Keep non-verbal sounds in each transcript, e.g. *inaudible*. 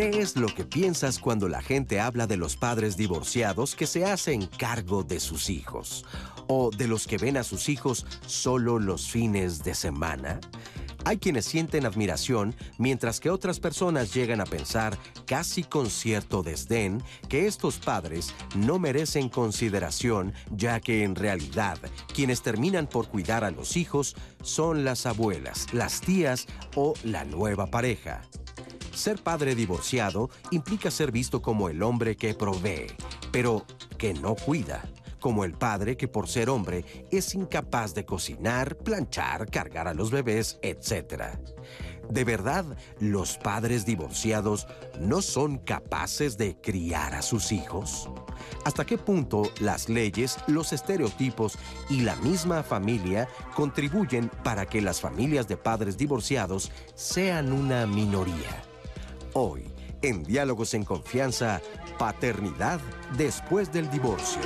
¿Qué es lo que piensas cuando la gente habla de los padres divorciados que se hacen cargo de sus hijos? ¿O de los que ven a sus hijos solo los fines de semana? Hay quienes sienten admiración, mientras que otras personas llegan a pensar, casi con cierto desdén, que estos padres no merecen consideración, ya que en realidad quienes terminan por cuidar a los hijos son las abuelas, las tías o la nueva pareja. Ser padre divorciado implica ser visto como el hombre que provee, pero que no cuida como el padre que por ser hombre es incapaz de cocinar, planchar, cargar a los bebés, etc. ¿De verdad los padres divorciados no son capaces de criar a sus hijos? ¿Hasta qué punto las leyes, los estereotipos y la misma familia contribuyen para que las familias de padres divorciados sean una minoría? Hoy, en Diálogos en Confianza, paternidad después del divorcio.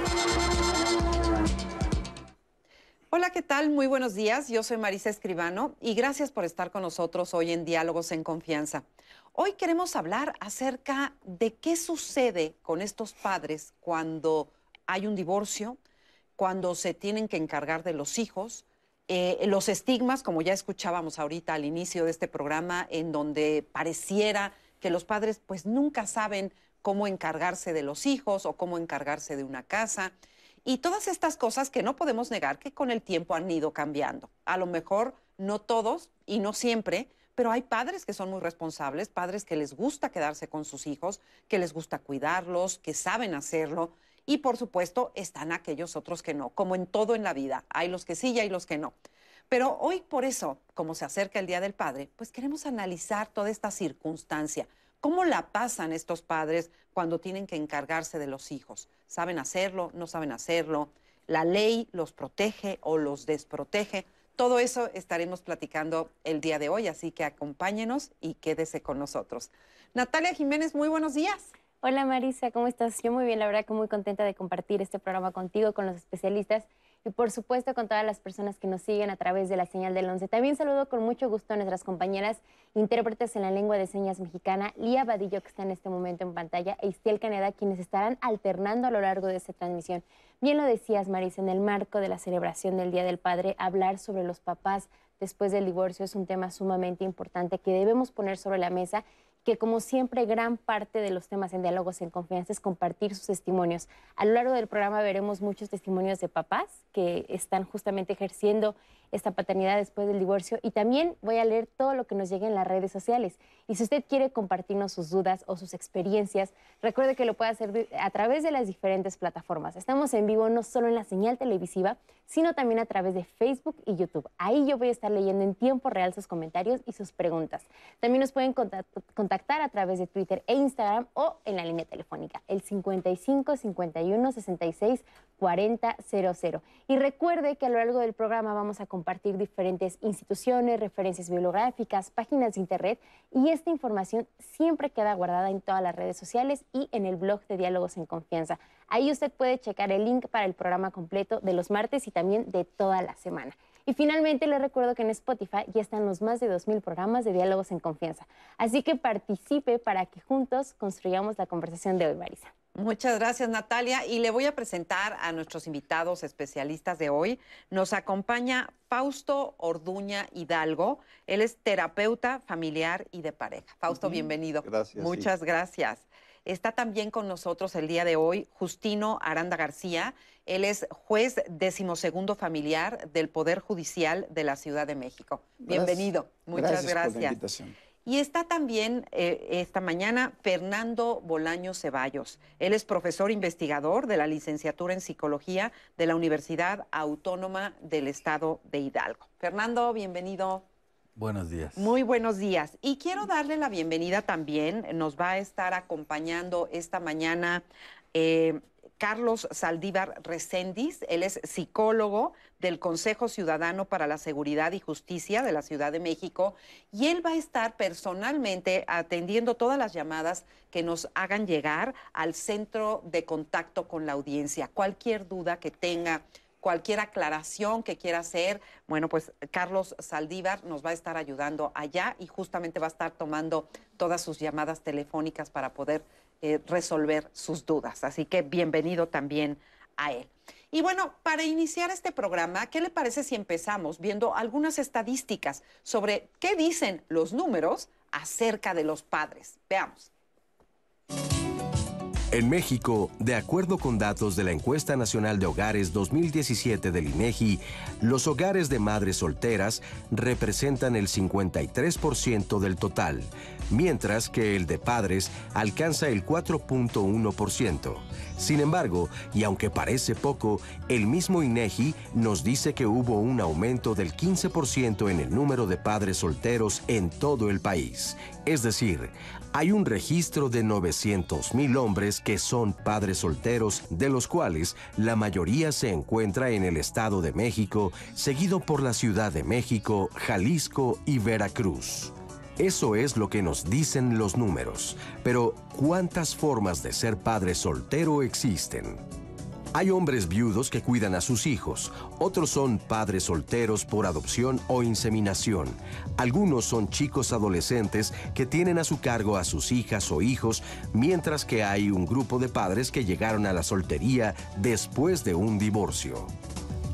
Hola, ¿qué tal? Muy buenos días. Yo soy Marisa Escribano y gracias por estar con nosotros hoy en Diálogos en Confianza. Hoy queremos hablar acerca de qué sucede con estos padres cuando hay un divorcio, cuando se tienen que encargar de los hijos, eh, los estigmas, como ya escuchábamos ahorita al inicio de este programa, en donde pareciera que los padres pues nunca saben cómo encargarse de los hijos o cómo encargarse de una casa. Y todas estas cosas que no podemos negar que con el tiempo han ido cambiando. A lo mejor no todos y no siempre, pero hay padres que son muy responsables, padres que les gusta quedarse con sus hijos, que les gusta cuidarlos, que saben hacerlo. Y por supuesto están aquellos otros que no, como en todo en la vida. Hay los que sí y hay los que no. Pero hoy por eso, como se acerca el Día del Padre, pues queremos analizar toda esta circunstancia. ¿Cómo la pasan estos padres cuando tienen que encargarse de los hijos? ¿Saben hacerlo? ¿No saben hacerlo? ¿La ley los protege o los desprotege? Todo eso estaremos platicando el día de hoy, así que acompáñenos y quédese con nosotros. Natalia Jiménez, muy buenos días. Hola Marisa, ¿cómo estás? Yo muy bien, la verdad que muy contenta de compartir este programa contigo, con los especialistas y por supuesto con todas las personas que nos siguen a través de la señal del 11. También saludo con mucho gusto a nuestras compañeras intérpretes en la lengua de señas mexicana, Lía Vadillo, que está en este momento en pantalla, e Istiel Caneda, quienes estarán alternando a lo largo de esta transmisión. Bien lo decías, Marisa, en el marco de la celebración del Día del Padre, hablar sobre los papás después del divorcio es un tema sumamente importante que debemos poner sobre la mesa que como siempre gran parte de los temas en diálogos en confianza es compartir sus testimonios. A lo largo del programa veremos muchos testimonios de papás que están justamente ejerciendo esta paternidad después del divorcio y también voy a leer todo lo que nos llegue en las redes sociales. Y si usted quiere compartirnos sus dudas o sus experiencias, recuerde que lo puede hacer a través de las diferentes plataformas. Estamos en vivo no solo en la señal televisiva, sino también a través de Facebook y YouTube. Ahí yo voy a estar leyendo en tiempo real sus comentarios y sus preguntas. También nos pueden contactar a través de Twitter e Instagram o en la línea telefónica, el 55 51 66 4000. Y recuerde que a lo largo del programa vamos a compartir diferentes instituciones, referencias bibliográficas, páginas de internet y esta información siempre queda guardada en todas las redes sociales y en el blog de Diálogos en Confianza. Ahí usted puede checar el link para el programa completo de los martes y también de toda la semana. Y finalmente les recuerdo que en Spotify ya están los más de 2.000 programas de diálogos en confianza. Así que participe para que juntos construyamos la conversación de hoy, Marisa. Muchas gracias, Natalia. Y le voy a presentar a nuestros invitados especialistas de hoy. Nos acompaña Fausto Orduña Hidalgo. Él es terapeuta familiar y de pareja. Fausto, bienvenido. Gracias. Muchas gracias. Está también con nosotros el día de hoy Justino Aranda García. Él es juez decimosegundo familiar del Poder Judicial de la Ciudad de México. Bienvenido. Muchas gracias. Y está también eh, esta mañana Fernando Bolaño Ceballos. Él es profesor investigador de la licenciatura en psicología de la Universidad Autónoma del Estado de Hidalgo. Fernando, bienvenido. Buenos días. Muy buenos días. Y quiero darle la bienvenida también. Nos va a estar acompañando esta mañana eh, Carlos Saldívar Recendis. Él es psicólogo del Consejo Ciudadano para la Seguridad y Justicia de la Ciudad de México y él va a estar personalmente atendiendo todas las llamadas que nos hagan llegar al centro de contacto con la audiencia. Cualquier duda que tenga cualquier aclaración que quiera hacer, bueno, pues Carlos Saldívar nos va a estar ayudando allá y justamente va a estar tomando todas sus llamadas telefónicas para poder eh, resolver sus dudas. Así que bienvenido también a él. Y bueno, para iniciar este programa, ¿qué le parece si empezamos viendo algunas estadísticas sobre qué dicen los números acerca de los padres? Veamos. En México, de acuerdo con datos de la Encuesta Nacional de Hogares 2017 del INEGI, los hogares de madres solteras representan el 53% del total, mientras que el de padres alcanza el 4.1%. Sin embargo, y aunque parece poco, el mismo INEGI nos dice que hubo un aumento del 15% en el número de padres solteros en todo el país. Es decir, hay un registro de 900 mil hombres que son padres solteros, de los cuales la mayoría se encuentra en el Estado de México, seguido por la Ciudad de México, Jalisco y Veracruz. Eso es lo que nos dicen los números. Pero, ¿cuántas formas de ser padre soltero existen? Hay hombres viudos que cuidan a sus hijos, otros son padres solteros por adopción o inseminación. Algunos son chicos adolescentes que tienen a su cargo a sus hijas o hijos, mientras que hay un grupo de padres que llegaron a la soltería después de un divorcio.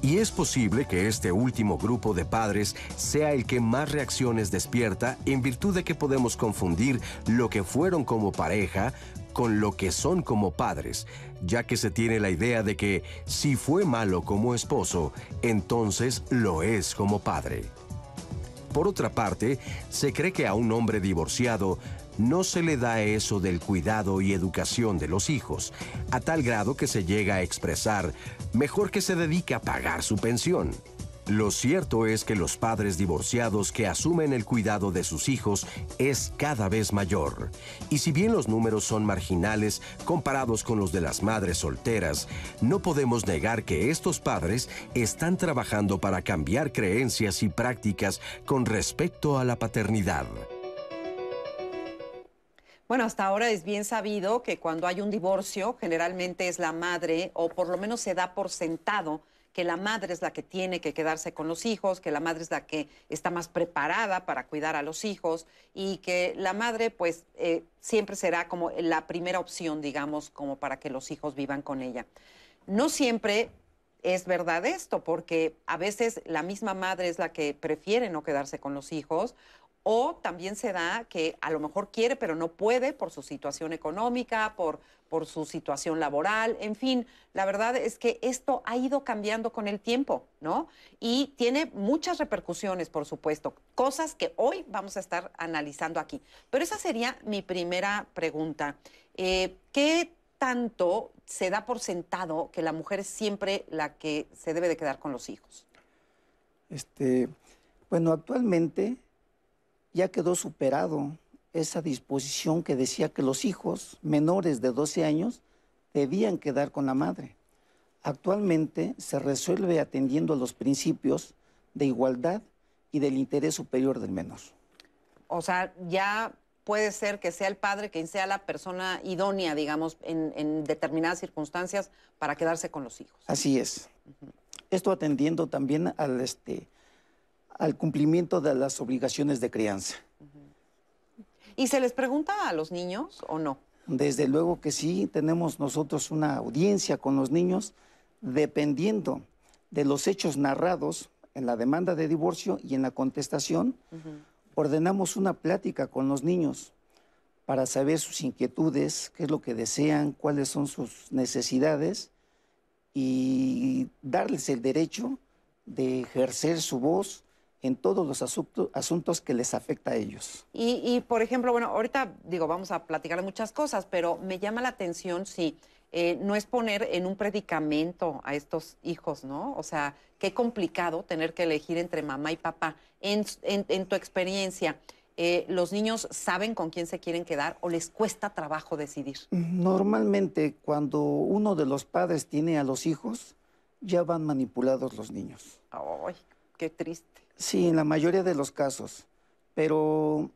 Y es posible que este último grupo de padres sea el que más reacciones despierta en virtud de que podemos confundir lo que fueron como pareja con lo que son como padres, ya que se tiene la idea de que si fue malo como esposo, entonces lo es como padre. Por otra parte, se cree que a un hombre divorciado no se le da eso del cuidado y educación de los hijos, a tal grado que se llega a expresar, mejor que se dedique a pagar su pensión. Lo cierto es que los padres divorciados que asumen el cuidado de sus hijos es cada vez mayor. Y si bien los números son marginales comparados con los de las madres solteras, no podemos negar que estos padres están trabajando para cambiar creencias y prácticas con respecto a la paternidad. Bueno, hasta ahora es bien sabido que cuando hay un divorcio, generalmente es la madre, o por lo menos se da por sentado, que la madre es la que tiene que quedarse con los hijos, que la madre es la que está más preparada para cuidar a los hijos y que la madre pues eh, siempre será como la primera opción, digamos, como para que los hijos vivan con ella. No siempre es verdad esto, porque a veces la misma madre es la que prefiere no quedarse con los hijos o también se da que a lo mejor quiere pero no puede por su situación económica, por, por su situación laboral, en fin, la verdad es que esto ha ido cambiando con el tiempo, ¿no? Y tiene muchas repercusiones, por supuesto, cosas que hoy vamos a estar analizando aquí. Pero esa sería mi primera pregunta. Eh, ¿Qué tanto se da por sentado que la mujer es siempre la que se debe de quedar con los hijos? Este, bueno, actualmente ya quedó superado esa disposición que decía que los hijos menores de 12 años debían quedar con la madre. Actualmente se resuelve atendiendo a los principios de igualdad y del interés superior del menor. O sea, ya puede ser que sea el padre quien sea la persona idónea, digamos, en, determinadas circunstancias para quedarse con los hijos. Así es. Esto atendiendo también al, este, al cumplimiento de las obligaciones de crianza. ¿Y se les pregunta a los niños o no? Desde luego que sí, tenemos nosotros una audiencia con los niños dependiendo de los hechos narrados en la demanda de divorcio y en la contestación, ordenamos una plática con los niños para saber sus inquietudes, qué es lo que desean, cuáles son sus necesidades y darles el derecho de ejercer su voz en todos los asuntos, que les afecta a ellos. Y, por ejemplo, bueno, ahorita digo, vamos a platicar de muchas cosas, pero me llama la atención si eh, no es poner en un predicamento a estos hijos, ¿no? O sea, qué complicado tener que elegir entre mamá y papá. En, tu experiencia, eh, ¿los niños saben con quién se quieren quedar o les cuesta trabajo decidir? Normalmente, cuando uno de los padres tiene a los hijos, ya van manipulados los niños. ¡Ay, qué triste! Sí, en la mayoría de los casos, pero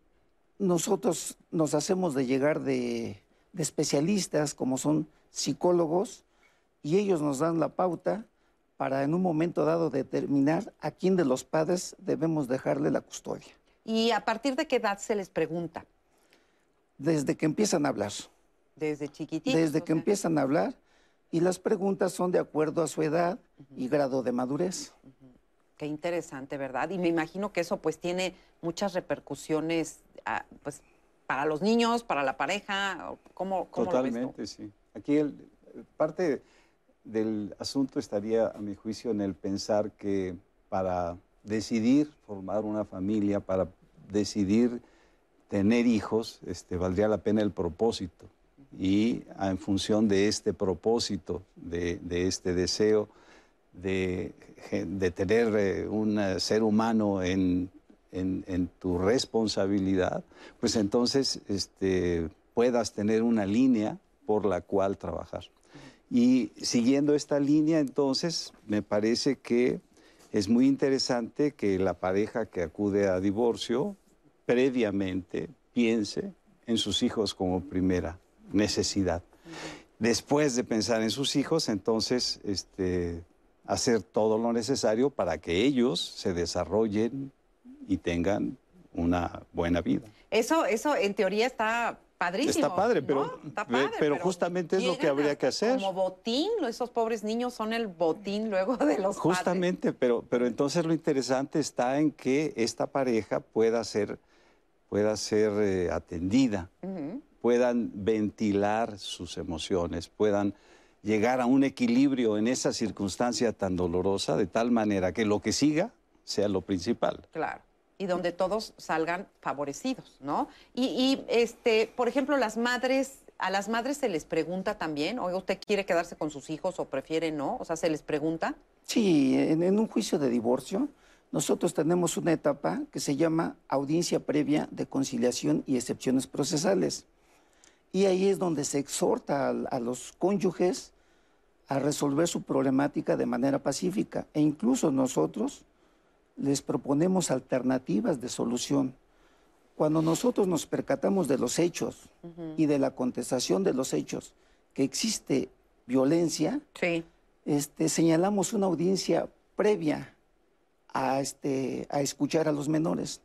nosotros nos hacemos de llegar de, especialistas como son psicólogos y ellos nos dan la pauta para en un momento dado determinar a quién de los padres debemos dejarle la custodia. ¿Y a partir de qué edad se les pregunta? Desde que empiezan a hablar. Desde chiquititos. Desde que sea. empiezan a hablar y las preguntas son de acuerdo a su edad y grado de madurez. Qué interesante, ¿verdad? Y me imagino que eso pues tiene muchas repercusiones ah, pues, para los niños, para la pareja. ¿Cómo, cómo lo ves tú? Totalmente, sí. Aquí el- parte del asunto estaría, a mi juicio, en el pensar que para decidir formar una familia, para decidir tener hijos, este, valdría la pena el propósito. Y ah, en función de este propósito, de, de este deseo de, tener eh, un eh, ser humano en, en- en tu responsabilidad, pues entonces este, puedas tener una línea por la cual trabajar. Y siguiendo esta línea, entonces, me parece que es muy interesante que la pareja que acude a divorcio previamente piense en sus hijos como primera necesidad. Después de pensar en sus hijos, entonces, este, hacer todo lo necesario para que ellos se desarrollen y tengan una buena vida. Eso, eso en teoría está padrísimo. Está padre, ¿no? pero- Está padre, pero justamente es lo que habría que hacer. Como botín, esos pobres niños son el botín luego de los padres. Justamente, pero, pero entonces lo interesante está en que esta pareja pueda ser, pueda ser eh, atendida, puedan ventilar sus emociones, puedan llegar a un equilibrio en esa circunstancia tan dolorosa, de tal manera que lo que siga sea lo principal. Claro. Y donde todos salgan favorecidos, ¿no? Y, y, este, por ejemplo, las madres, a las madres se les pregunta también, oiga, ¿usted quiere quedarse con sus hijos o prefiere no? O sea, se les pregunta. Sí, en, en un juicio de divorcio, nosotros tenemos una etapa que se llama audiencia previa de conciliación y excepciones procesales. Y ahí es donde se exhorta a, a los cónyuges a resolver su problemática de manera pacífica. E incluso nosotros les proponemos alternativas de solución. Cuando nosotros nos percatamos de los hechos y de la contestación de los hechos, que existe violencia, Sí. este, señalamos una audiencia previa a, este, a escuchar a los menores.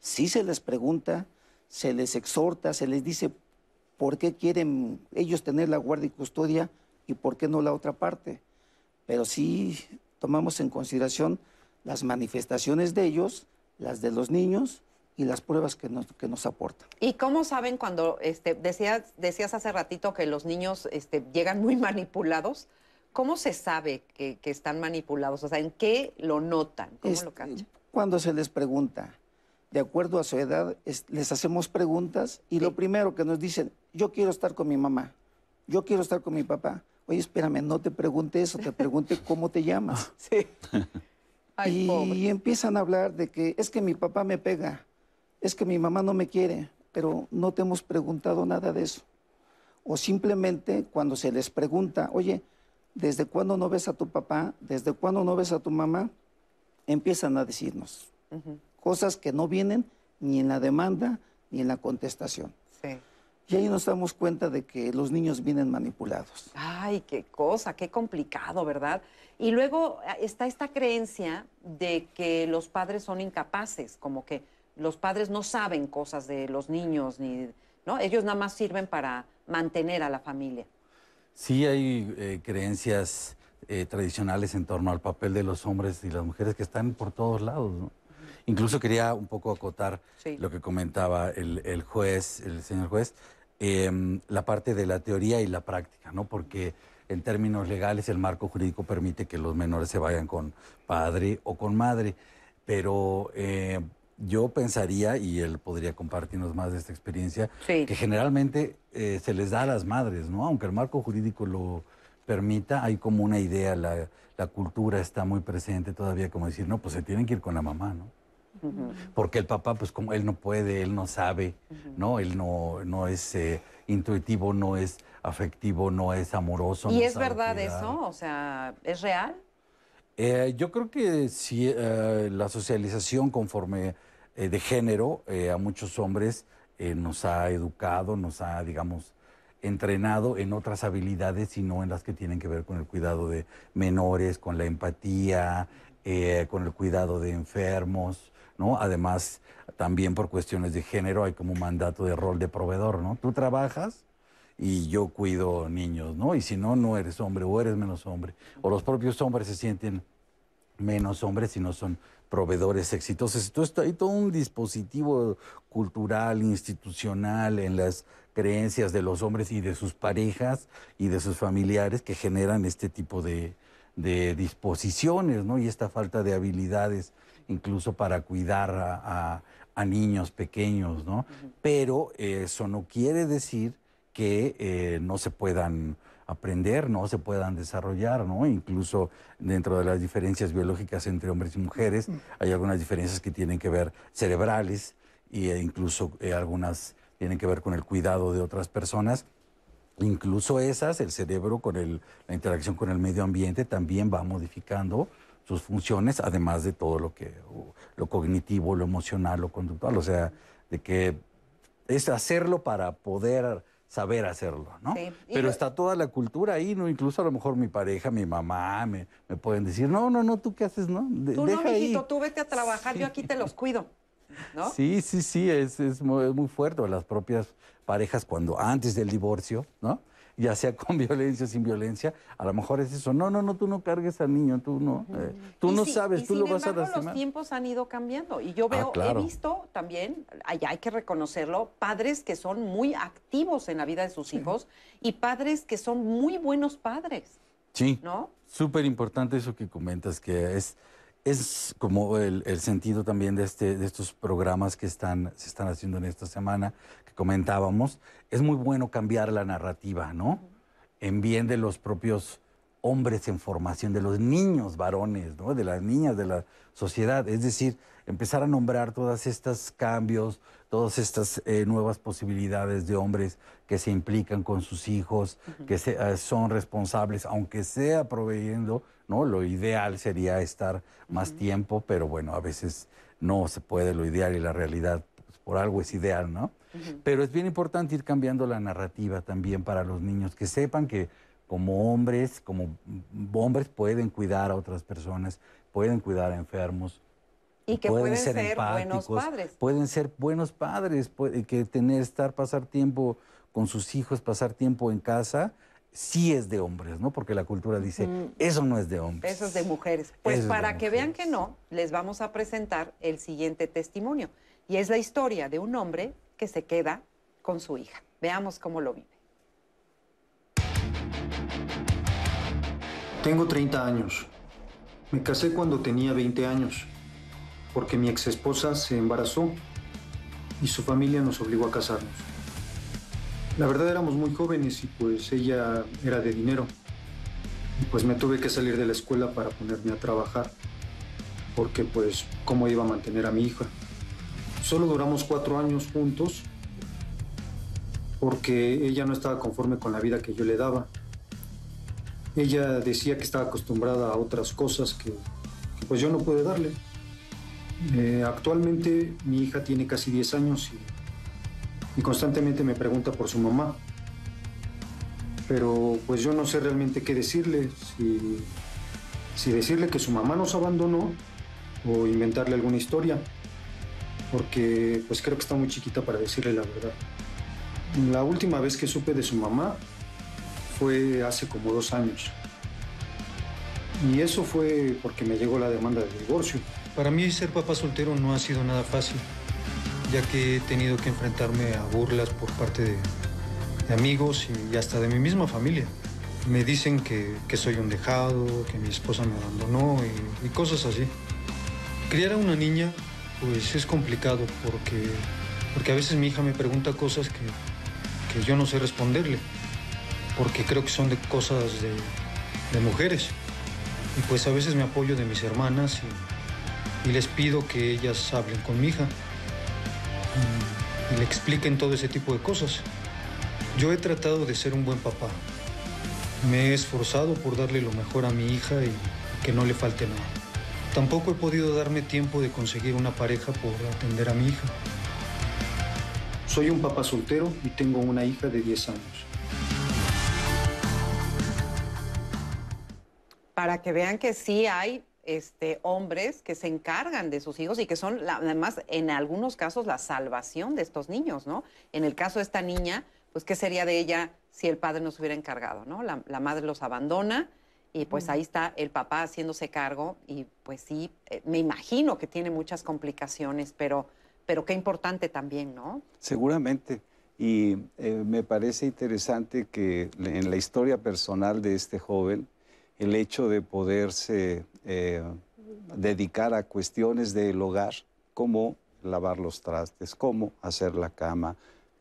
Sí se les pregunta, se les exhorta, se les dice por qué quieren ellos tener la guardia y custodia y por qué no la otra parte. Pero sí tomamos en consideración las manifestaciones de ellos, las de los niños y las pruebas que nos, que nos aportan. ¿Y cómo saben cuando, este, decías, decías hace ratito que los niños este, llegan muy *laughs* manipulados? ¿Cómo se sabe que, que están manipulados? O sea, ¿en qué lo notan? ¿Cómo Este, lo cachan? Cuando se les pregunta, de acuerdo a su edad, es- les hacemos preguntas y lo primero que nos dicen, yo quiero estar con mi mamá, yo quiero estar con mi papá. Oye, espérame, no te pregunte eso, te pregunte cómo te llamas. *laughs* Sí. Ay, y pobre. empiezan a hablar de que es que mi papá me pega, es que mi mamá no me quiere, pero no te hemos preguntado nada de eso. O simplemente cuando se les pregunta, oye, ¿desde cuándo no ves a tu papá? ¿Desde cuándo no ves a tu mamá? Empiezan a decirnos cosas que no vienen ni en la demanda ni en la contestación. Sí. Y ahí nos damos cuenta de que los niños vienen manipulados. Ay, qué cosa, qué complicado, ¿verdad? Y luego eh, está esta creencia de que los padres son incapaces, como que los padres no saben cosas de los niños, ni, ¿no? Ellos nada más sirven para mantener a la familia. Sí hay eh, creencias eh, tradicionales en torno al papel de los hombres y las mujeres que están por todos lados. ¿no? Incluso quería un poco acotar Sí. lo que comentaba el, el juez, el señor juez, em, la parte de la teoría y la práctica, ¿no? Porque en términos legales el marco jurídico permite que los menores se vayan con padre o con madre, pero eh, yo pensaría, y él podría compartirnos más de esta experiencia, Sí. que generalmente eh, se les da a las madres, ¿no? Aunque el marco jurídico lo permita, hay como una idea, la, la cultura está muy presente todavía, como decir, no, pues se tienen que ir con la mamá, ¿no? Porque el papá, pues como él no puede, él no sabe, ¿no? Él no, no es eh, intuitivo, no es afectivo, no es amoroso. ¿Y no es verdad eso? O sea, ¿es real? Eh, yo creo que sí, eh, la socialización conforme eh, de género eh, a muchos hombres nos ha educado, nos ha, digamos, entrenado en otras habilidades, sino en las que tienen que ver con el cuidado de menores, con la empatía, eh, con el cuidado de enfermos, Además, también por cuestiones de género hay como un mandato de rol de proveedor, ¿no? Tú trabajas y yo cuido niños, ¿no? Y si no, no eres hombre o eres menos hombre. O los propios hombres se sienten menos hombres si no son proveedores exitosos. Entonces hay todo un dispositivo cultural, institucional en las creencias de los hombres y de sus parejas y de sus familiares que generan este tipo de, disposiciones, ¿no? Y esta falta de habilidades incluso para cuidar a, niños pequeños, ¿no? Pero eso no quiere decir que eh, no se puedan aprender, no se puedan desarrollar, ¿no? Incluso dentro de las diferencias biológicas entre hombres y mujeres, hay algunas diferencias que tienen que ver cerebrales e incluso eh, algunas tienen que ver con el cuidado de otras personas. Incluso esas, el cerebro con el, la interacción con el medio ambiente también va modificando sus funciones, además de todo lo que, lo cognitivo, lo emocional, lo conductual, o sea, de que es hacerlo para poder saber hacerlo, ¿no? Pero está toda la cultura ahí, ¿no? Incluso a lo mejor mi pareja, mi mamá, me, pueden decir, no, no, no, ¿tú qué haces, no? tú no, mijito, tú vete a trabajar, yo aquí te los cuido, ¿no? Sí, sí, sí, es, es, muy, es muy fuerte. Las propias parejas cuando antes del divorcio, ¿no? Ya sea *laughs* con violencia o sin violencia, a lo mejor es eso. No, no, no, tú no cargues al niño, tú no. Eh, tú no sabes, tú lo vas a lastimar. los tiempos han ido cambiando y yo ah, veo, he visto también, allá hay que reconocerlo, padres que son muy activos en la vida de sus hijos y padres que son muy buenos padres. Sí. ¿No? Súper importante eso que comentas, que es es como el, el, sentido también de, este, de estos programas que están, se están haciendo en esta semana, comentábamos. Es muy bueno cambiar la narrativa, ¿no? En bien de los propios hombres en formación, de los niños varones, ¿no? De las niñas de la sociedad. Es decir, empezar a nombrar todos estos cambios, todas estas eh, nuevas posibilidades de hombres que se implican con sus hijos, que eh, son responsables, aunque sea proveyendo ¿no? Lo ideal sería estar más tiempo, pero bueno, a veces no se puede lo ideal y la realidad pues, por algo es ideal, ¿no? Pero es bien importante ir cambiando la narrativa también para los niños, que sepan que como hombres, como hombres pueden cuidar a otras personas, pueden cuidar a enfermos, y que pueden, ser, buenos padres. Pueden ser buenos padres, que tener, estar, pasar tiempo con sus hijos, pasar tiempo en casa, sí es de hombres, ¿no? Porque la cultura dice, eso no es de hombres. Eso es de mujeres. Pues para que vean que no, les vamos a presentar el siguiente testimonio. Y es la historia de un hombre que se queda con su hija. Veamos cómo lo vive. Tengo 30 años. Me casé cuando tenía 20 años, porque mi ex esposa se embarazó y su familia nos obligó a casarnos. La verdad éramos muy jóvenes y pues ella era de dinero. Y pues me tuve que salir de la escuela para ponerme a trabajar. Porque pues, ¿cómo iba a mantener a mi hija? Solo duramos cuatro años juntos porque ella no estaba conforme con la vida que yo le daba. Ella decía que estaba acostumbrada a otras cosas que, pues yo no pude darle. Eh, actualmente mi hija tiene casi 10 años y constantemente me pregunta por su mamá. Pero pues yo no sé realmente qué decirle, si decirle que su mamá nos abandonó o inventarle alguna historia, porque pues creo que está muy chiquita para decirle la verdad. La última vez que supe de su mamá fue hace como dos años. Y eso fue porque me llegó la demanda de divorcio. Para mí ser papá soltero no ha sido nada fácil ya que he tenido que enfrentarme a burlas por parte de, amigos y hasta de mi misma familia. Me dicen que, soy un dejado, que mi esposa me abandonó y, cosas así. Criar a una niña pues es complicado porque, porque a veces mi hija me pregunta cosas que, yo no sé responderle, porque creo que son de cosas de, de mujeres. Y pues a veces me apoyo de mis hermanas y les pido que ellas hablen con mi hija y le expliquen todo ese tipo de cosas. Yo he tratado de ser un buen papá. Me he esforzado por darle lo mejor a mi hija y que no le falte nada. Tampoco he podido darme tiempo de conseguir una pareja por atender a mi hija. Soy un papá soltero y tengo una hija de 10 años. Para que vean que sí hay este, hombres que se encargan de sus hijos y que son, además, en algunos casos, la salvación de estos niños, ¿no? En el caso de esta niña, pues, ¿qué sería de ella si el padre no se hubiera encargado, ¿no? La madre los abandona y pues ahí está el papá haciéndose cargo y pues sí, eh, me imagino que tiene muchas complicaciones, pero, pero qué importante también, ¿no? Seguramente. Y eh, me parece interesante que en la historia personal de este joven, el hecho de poderse eh, dedicar a cuestiones del hogar, como lavar los trastes, cómo hacer la cama,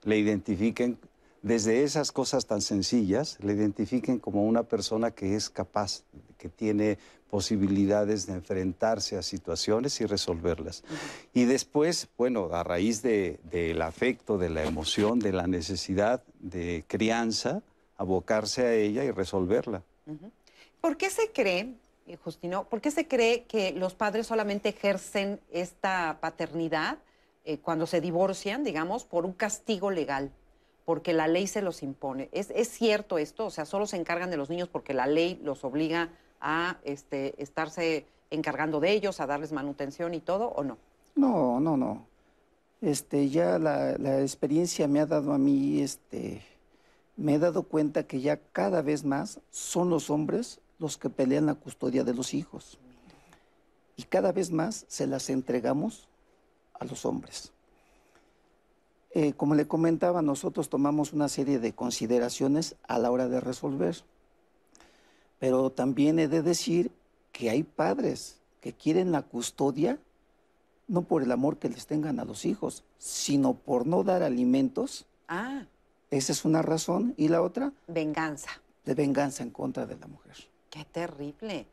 le identifiquen desde esas cosas tan sencillas, le identifiquen como una persona que es capaz, que tiene posibilidades de enfrentarse a situaciones y resolverlas. Y después, bueno, a raíz del afecto, de la emoción, de la necesidad de crianza, abocarse a ella y resolverla. ¿Por qué se cree, eh, Justino, por qué se cree que los padres solamente ejercen esta paternidad eh, cuando se divorcian, digamos, por un castigo legal? Porque la ley se los impone. ¿Es, cierto esto? O sea, solo se encargan de los niños porque la ley los obliga a este, estarse encargando de ellos, a darles manutención y todo, ¿o no? No, no, no. Este, ya la, la experiencia me ha dado a mí, este, me he dado cuenta que ya cada vez más son los hombres los que pelean la custodia de los hijos. Y cada vez más se las entregamos a los hombres. Eh, como le comentaba, nosotros tomamos una serie de consideraciones a la hora de resolver. Pero también he de decir que hay padres que quieren la custodia no por el amor que les tengan a los hijos, sino por no dar alimentos. Ah. Esa es una razón. ¿Y la otra? Venganza. De venganza en contra de la mujer. Qué terrible.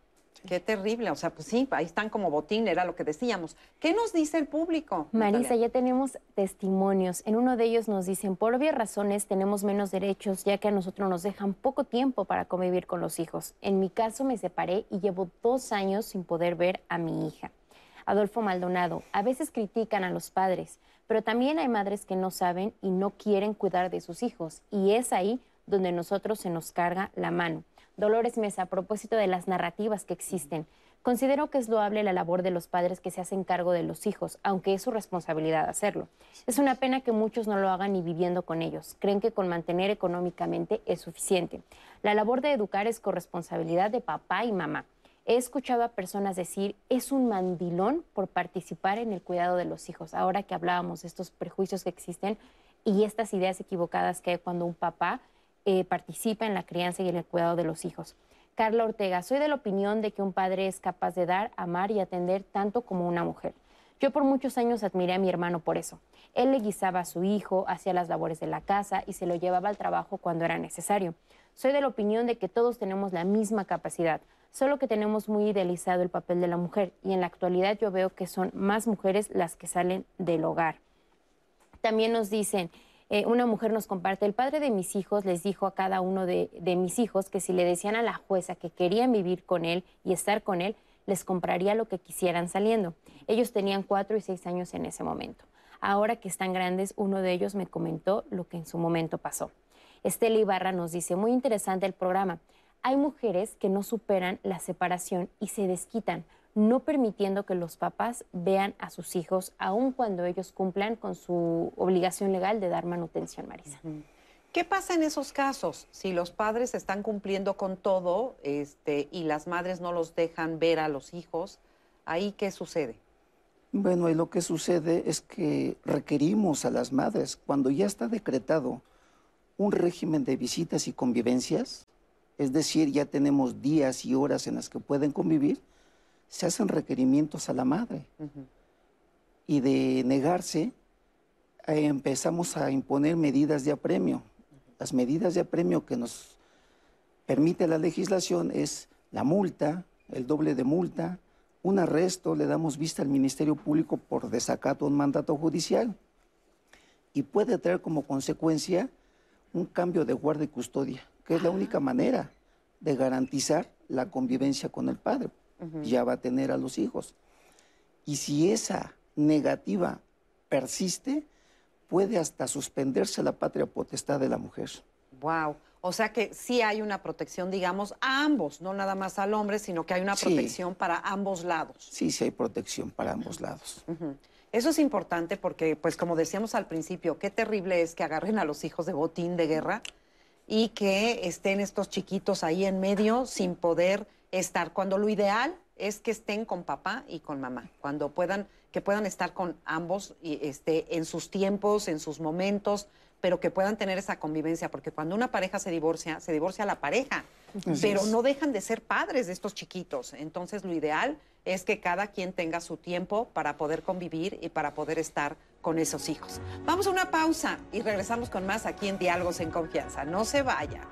Qué terrible. O sea, pues sí, ahí están como botín, era lo que decíamos. ¿Qué nos dice el público? Marisa, ya tenemos testimonios. En uno de ellos nos dicen, por obvias razones tenemos menos derechos, ya que a nosotros nos dejan poco tiempo para convivir con los hijos. En mi caso me separé y llevo dos años sin poder ver a mi hija. Adolfo Maldonado, a veces critican a los padres, pero también hay madres que no saben y no quieren cuidar de sus hijos. Y es ahí donde nosotros se nos carga la mano. Dolores Mesa, a propósito de las narrativas que existen, considero que es loable la labor de los padres que se hacen cargo de los hijos, aunque es su responsabilidad hacerlo. Es una pena que muchos no lo hagan ni viviendo con ellos. Creen que con mantener económicamente es suficiente. La labor de educar es corresponsabilidad de papá y mamá. He escuchado a personas decir, es un mandilón por participar en el cuidado de los hijos. Ahora que hablábamos de estos prejuicios que existen y estas ideas equivocadas que hay cuando un papá eh, participa en la crianza y en el cuidado de los hijos. Carla Ortega, soy de la opinión de que un padre es capaz de dar, amar y atender tanto como una mujer. Yo por muchos años admiré a mi hermano por eso. Él le guisaba a su hijo, hacía las labores de la casa y se lo llevaba al trabajo cuando era necesario. Soy de la opinión de que todos tenemos la misma capacidad, solo que tenemos muy idealizado el papel de la mujer y en la actualidad yo veo que son más mujeres las que salen del hogar. También nos dicen, eh, una mujer nos comparte, el padre de mis hijos les dijo a cada uno de, mis hijos que si le decían a la jueza que querían vivir con él y estar con él, les compraría lo que quisieran saliendo. Ellos tenían cuatro y seis años en ese momento. Ahora que están grandes, uno de ellos me comentó lo que en su momento pasó. Estela Ibarra nos dice, muy interesante el programa. Hay mujeres que no superan la separación y se desquitan no permitiendo que los papás vean a sus hijos, aun cuando ellos cumplan con su obligación legal de dar manutención, Marisa. ¿Qué pasa en esos casos? Si los padres están cumpliendo con todo este, y las madres no los dejan ver a los hijos, ¿ahí qué sucede? Bueno, y lo que sucede es que requerimos a las madres, cuando ya está decretado un régimen de visitas y convivencias, es decir, ya tenemos días y horas en las que pueden convivir, se hacen requerimientos a la madre. Y de negarse, eh, empezamos a imponer medidas de apremio. Las medidas de apremio que nos permite la legislación es la multa, el doble de multa, un arresto, le damos vista al Ministerio Público por desacato a un mandato judicial y puede traer como consecuencia un cambio de guardia y custodia, que es la única manera de garantizar la convivencia con el padre ya va a tener a los hijos. Y si esa negativa persiste, puede hasta suspenderse la patria potestad de la mujer. Wow. O sea que sí hay una protección, digamos, a ambos, no nada más al hombre, sino que hay una Sí. protección para ambos lados. Sí, sí hay protección para ambos lados. Eso es importante porque, pues como decíamos al principio, qué terrible es que agarren a los hijos de botín de guerra y que estén estos chiquitos ahí en medio sin poder estar, cuando lo ideal es que estén con papá y con mamá, cuando puedan, que puedan estar con ambos y, este, en sus tiempos, en sus momentos, pero que puedan tener esa convivencia, porque cuando una pareja se divorcia, se divorcia la pareja, Así pero es. no dejan de ser padres de estos chiquitos. Entonces lo ideal es que cada quien tenga su tiempo para poder convivir y para poder estar con esos hijos. Vamos a una pausa y regresamos con más aquí en Diálogos en Confianza. No se vaya.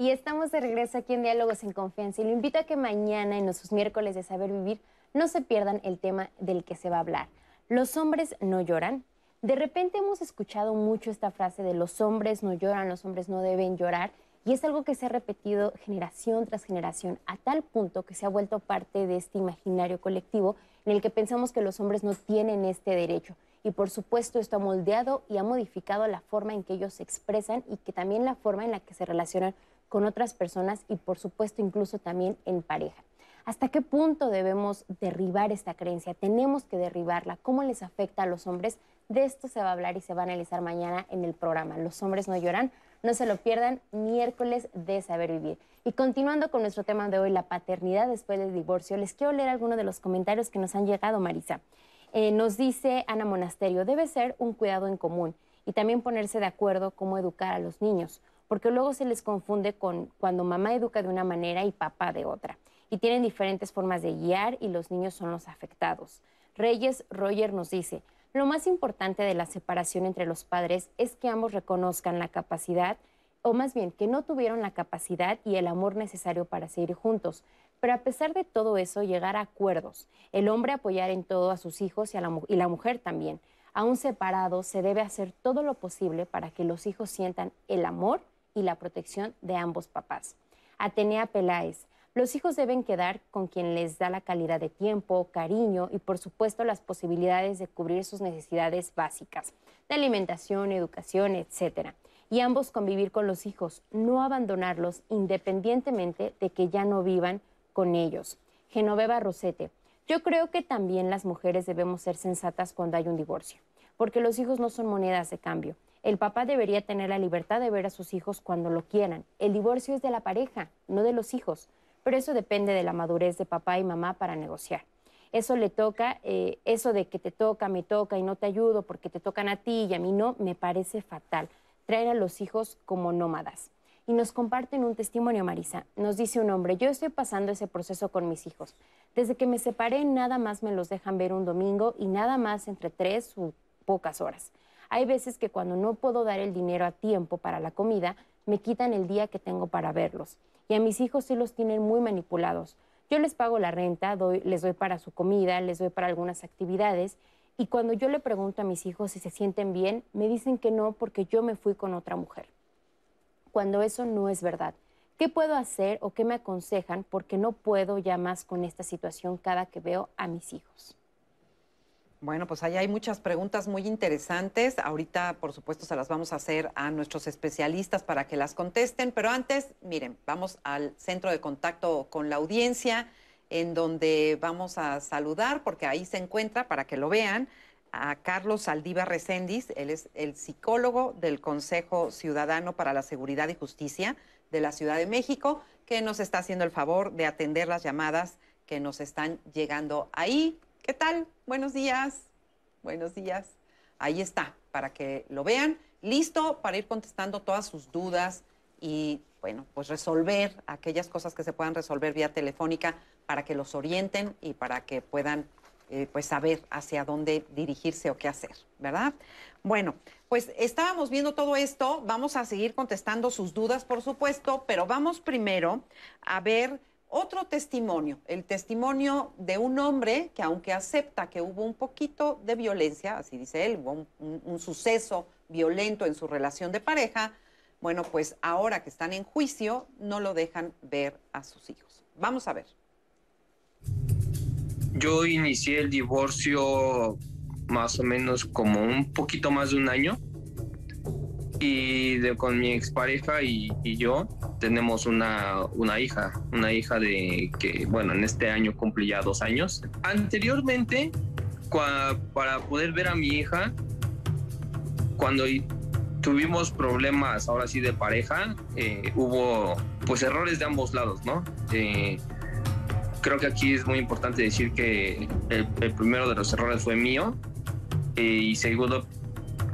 Y estamos de regreso aquí en Diálogos en Confianza y lo invito a que mañana en nuestros miércoles de Saber Vivir no se pierdan el tema del que se va a hablar. Los hombres no lloran. De repente hemos escuchado mucho esta frase de los hombres no lloran, los hombres no deben llorar y es algo que se ha repetido generación tras generación a tal punto que se ha vuelto parte de este imaginario colectivo en el que pensamos que los hombres no tienen este derecho. Y por supuesto esto ha moldeado y ha modificado la forma en que ellos se expresan y que también la forma en la que se relacionan con otras personas y por supuesto incluso también en pareja. ¿Hasta qué punto debemos derribar esta creencia? Tenemos que derribarla. ¿Cómo les afecta a los hombres? De esto se va a hablar y se va a analizar mañana en el programa. Los hombres no lloran. No se lo pierdan, miércoles de Saber Vivir. Y continuando con nuestro tema de hoy, la paternidad después del divorcio, les quiero leer algunos de los comentarios que nos han llegado, Marisa. Eh, nos dice Ana Monasterio, debe ser un cuidado en común y también ponerse de acuerdo cómo educar a los niños, porque luego se les confunde con cuando mamá educa de una manera y papá de otra. Y tienen diferentes formas de guiar y los niños son los afectados. Reyes Roger nos dice, lo más importante de la separación entre los padres es que ambos reconozcan la capacidad, o más bien que no tuvieron la capacidad y el amor necesario para seguir juntos. Pero a pesar de todo eso, llegar a acuerdos. El hombre apoyar en todo a sus hijos y, a la, la mujer también. Aún separados, se debe hacer todo lo posible para que los hijos sientan el amor y la protección de ambos papás. Atenea Peláez. Los hijos deben quedar con quien les da la calidad de tiempo, cariño y por supuesto las posibilidades de cubrir sus necesidades básicas, de alimentación, educación, etc. Y ambos convivir con los hijos, no abandonarlos independientemente de que ya no vivan con ellos. Genoveva Rosete. Yo creo que también las mujeres debemos ser sensatas cuando hay un divorcio, porque los hijos no son monedas de cambio. El papá debería tener la libertad de ver a sus hijos cuando lo quieran. El divorcio es de la pareja, no de los hijos, pero eso depende de la madurez de papá y mamá para negociar. Eso le toca, eh, eso de que te toca, me toca y no te ayudo porque te tocan a ti y a mí no, me parece fatal. Traer a los hijos como nómadas. Y nos comparten un testimonio, Marisa. Nos dice un hombre, yo estoy pasando ese proceso con mis hijos. Desde que me separé, nada más me los dejan ver un domingo y nada más entre tres u pocas horas. Hay veces que cuando no puedo dar el dinero a tiempo para la comida, me quitan el día que tengo para verlos. Y a mis hijos sí los tienen muy manipulados. Yo les pago la renta, les doy para su comida, les doy para algunas actividades. Y cuando yo le pregunto a mis hijos si se sienten bien, me dicen que no porque yo me fui con otra mujer. Cuando eso no es verdad. ¿Qué puedo hacer o qué me aconsejan? Porque no puedo ya más con esta situación cada que veo a mis hijos. Bueno, pues ahí hay muchas preguntas muy interesantes. Ahorita, por supuesto, se las vamos a hacer a nuestros especialistas para que las contesten. Pero antes, miren, vamos al centro de contacto con la audiencia, en donde vamos a saludar, porque ahí se encuentra, para que lo vean, a Carlos Saldívar Recendis. Él es el psicólogo del Consejo Ciudadano para la Seguridad y Justicia de la Ciudad de México, que nos está haciendo el favor de atender las llamadas que nos están llegando ahí. ¿Qué tal? Buenos días. Buenos días. Ahí está, para que lo vean. Listo para ir contestando todas sus dudas y, bueno, pues resolver aquellas cosas que se puedan resolver vía telefónica para que los orienten y para que puedan, eh, pues, saber hacia dónde dirigirse o qué hacer, ¿verdad? Bueno, pues estábamos viendo todo esto. Vamos a seguir contestando sus dudas, por supuesto, pero vamos primero a ver otro testimonio, el testimonio de un hombre que aunque acepta que hubo un poquito de violencia, así dice él, hubo un, un- un suceso violento en su relación de pareja, bueno, pues ahora que están en juicio no lo dejan ver a sus hijos. Vamos a ver. Yo inicié el divorcio más o menos como un poquito más de un año y de, con mi expareja y, y yo tenemos una, una hija, una hija de que, bueno, en este año cumple ya dos años. Anteriormente, para poder ver a mi hija, cuando tuvimos problemas ahora sí de pareja, eh, hubo pues errores de ambos lados, ¿no? Eh, creo que aquí es muy importante decir que el, primero de los errores fue mío eh, y segundo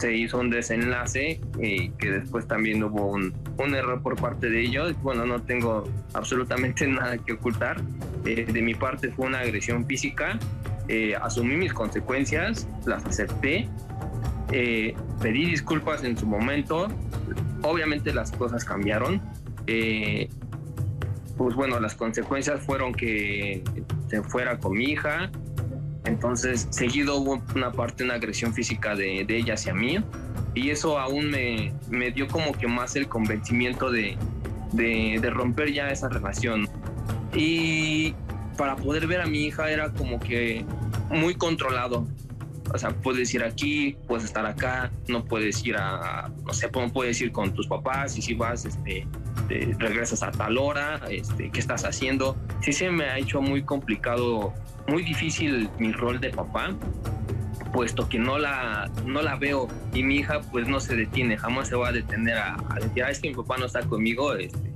se hizo un desenlace que después también hubo un, un, error por parte de ellos. Bueno, no tengo absolutamente *laughs* nada que ocultar. de mi parte fue una agresión física. asumí mis consecuencias, las acepté eh, pedí disculpas en su momento. Obviamente las cosas cambiaron. Eh, pues bueno, las consecuencias fueron que se fuera con mi hija. Entonces, seguido hubo una parte, una agresión física de, ella hacia mí. Y eso aún me, me, dio como que más el convencimiento de, de, de romper ya esa relación. Y para poder ver a mi hija era como que muy controlado o sea, puedes ir aquí, puedes estar acá, no puedes ir a, no sé, no puedes ir con tus papás y si vas, este, regresas a tal hora, este, ¿qué estás haciendo? Sí se me ha hecho muy complicado, muy difícil mi rol de papá, puesto que no la, no la veo y mi hija pues no se detiene, jamás se va a detener a, decir, ah, es que mi papá no está conmigo, este,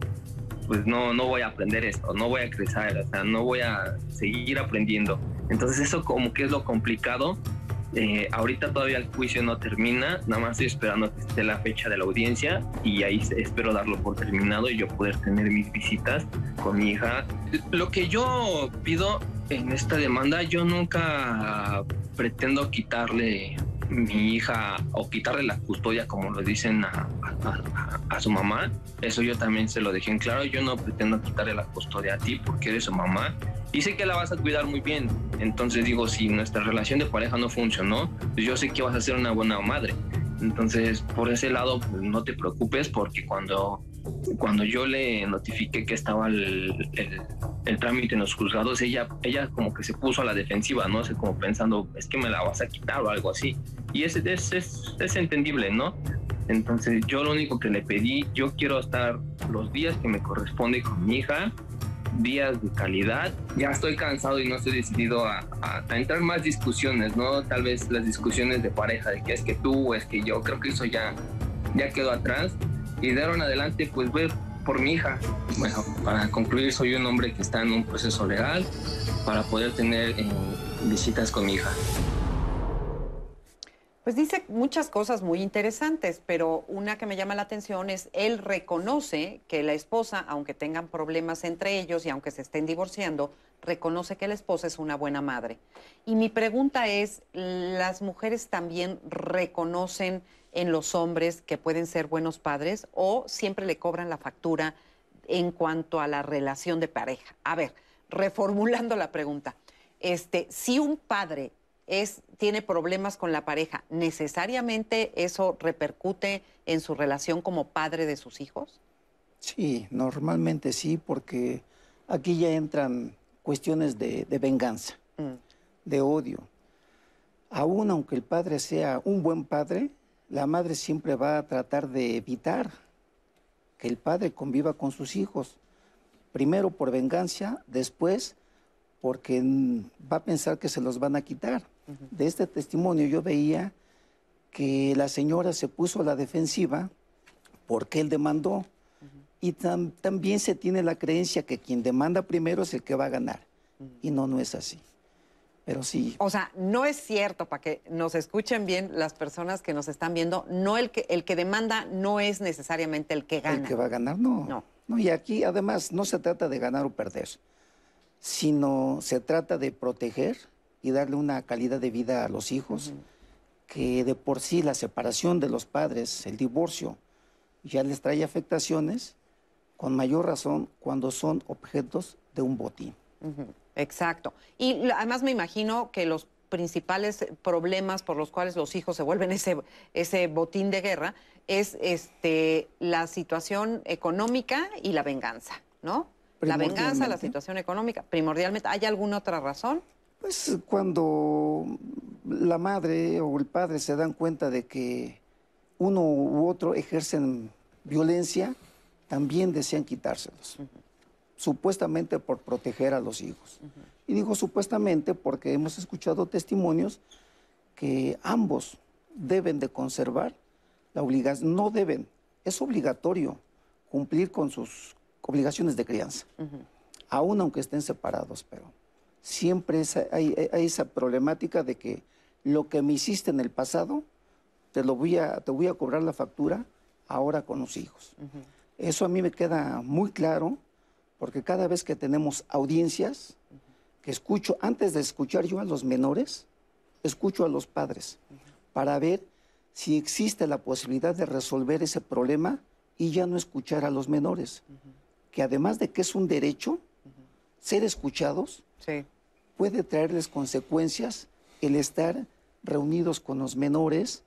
pues no, no voy a aprender esto, no voy a crecer, o sea, no voy a seguir aprendiendo. Entonces eso como que es lo complicado eh, ahorita todavía el juicio no termina, nada más estoy esperando que esté la fecha de la audiencia y ahí espero darlo por terminado y yo poder tener mis visitas con mi hija. Lo que yo pido en esta demanda, yo nunca pretendo quitarle mi hija o quitarle la custodia como lo dicen a, a, su mamá. Eso yo también se lo dejé en claro. Yo no pretendo quitarle la custodia a ti porque eres su mamá y sé que la vas a cuidar muy bien. Entonces digo, si nuestra relación de pareja no funcionó, pues yo sé que vas a ser una buena madre. Entonces, por ese lado, pues no te preocupes porque cuando, cuando yo le notifiqué que estaba el, el, trámite en los juzgados, ella, ella como que se puso a la defensiva, ¿no? sé, como pensando, es que me la vas a quitar o algo así. Y es, es, es, es entendible, ¿no? Entonces, yo lo único que le pedí, yo quiero estar los días que me corresponde con mi hija, días de calidad. Ya estoy cansado y no estoy decidido a, entrar más discusiones, ¿no? Tal vez las discusiones de pareja, de que es que tú o es que yo, creo que eso ya, ya quedó atrás. Y de ahora en adelante, pues ver por mi hija. Bueno, para concluir, soy un hombre que está en un proceso legal para poder tener eh, visitas con mi hija. Pues dice muchas cosas muy interesantes, pero una que me llama la atención es, él reconoce que la esposa, aunque tengan problemas entre ellos y aunque se estén divorciando, reconoce que la esposa es una buena madre. Y mi pregunta es, ¿las mujeres también reconocen en los hombres que pueden ser buenos padres o siempre le cobran la factura en cuanto a la relación de pareja? A ver, reformulando la pregunta, este, si un padre es, tiene problemas con la pareja, ¿necesariamente eso repercute en su relación como padre de sus hijos? Sí, normalmente sí, porque aquí ya entran cuestiones de, venganza, mm. de odio. Aún aunque el padre sea un buen padre, la madre siempre va a tratar de evitar que el padre conviva con sus hijos. Primero por venganza, después porque va a pensar que se los van a quitar. De este testimonio yo veía que la señora se puso a la defensiva porque él demandó. Y también se tiene la creencia que quien demanda primero es el que va a ganar. Y no, no es así. Pero sí. O sea, no es cierto, para que nos escuchen bien las personas que nos están viendo, no el que, el que demanda no es necesariamente el que gana. El que va a ganar, no. No. no y aquí además no se trata de ganar o perder sino se trata de proteger y darle una calidad de vida a los hijos, que de por sí la separación de los padres, el divorcio, ya les trae afectaciones, con mayor razón cuando son objetos de un botín. Exacto. Y además me imagino que los principales problemas por los cuales los hijos se vuelven ese, ese botín de guerra es este, la situación económica y la venganza, ¿no? La venganza, la situación económica, primordialmente. ¿Hay alguna otra razón? Pues cuando la madre o el padre se dan cuenta de que uno u otro ejercen violencia, también desean quitárselos, supuestamente por proteger a los hijos. Y digo supuestamente porque hemos escuchado testimonios que ambos deben de conservar la obligación, no deben, es obligatorio cumplir con sus obligaciones de crianza, aún aunque estén separados, pero siempre hay esa problemática de que lo que me hiciste en el pasado, te, lo voy a, te voy a cobrar la factura ahora con los hijos. Eso a mí me queda muy claro, porque cada vez que tenemos audiencias, que escucho, antes de escuchar yo a los menores, escucho a los padres, para ver si existe la posibilidad de resolver ese problema y ya no escuchar a los menores. Que además de que es un derecho, ser escuchados, Sí. puede traerles consecuencias el estar reunidos con los menores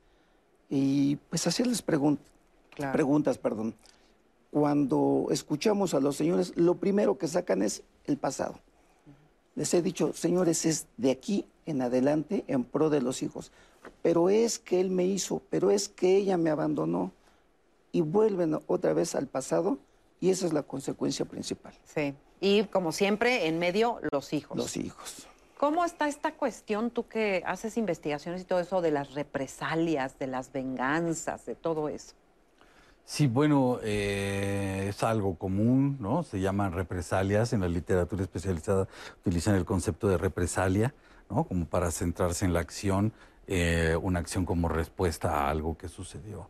y pues hacerles pregun- Claro. preguntas, perdón. Cuando escuchamos a los señores, lo primero que sacan es el pasado. Les he dicho, señores, es de aquí en adelante en pro de los hijos. Pero es que él me hizo, pero es que ella me abandonó. Y vuelven otra vez al pasado y esa es la consecuencia principal. Sí. Y como siempre, en medio, los hijos. Los hijos. ¿Cómo está esta cuestión, tú que haces investigaciones y todo eso, de las represalias, de las venganzas, de todo eso? Sí, bueno, eh, es algo común, ¿no? Se llaman represalias. En la literatura especializada utilizan el concepto de represalia, ¿no? Como para centrarse en la acción, eh, una acción como respuesta a algo que sucedió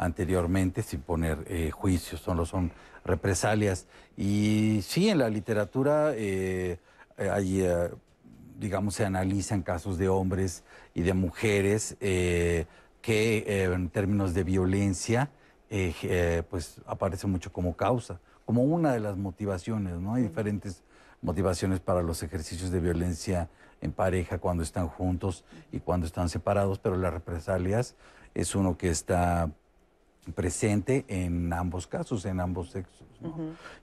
anteriormente, sin poner eh, juicios, solo son represalias. Y sí, en la literatura eh, eh, hay, eh, digamos, se analizan casos de hombres y de mujeres que en términos de violencia, pues aparece mucho como causa, como una de las motivaciones, ¿no? Hay diferentes motivaciones para los ejercicios de violencia en pareja cuando están juntos y cuando están separados, pero las represalias es uno que está presente en ambos casos, en ambos sexos. ¿no?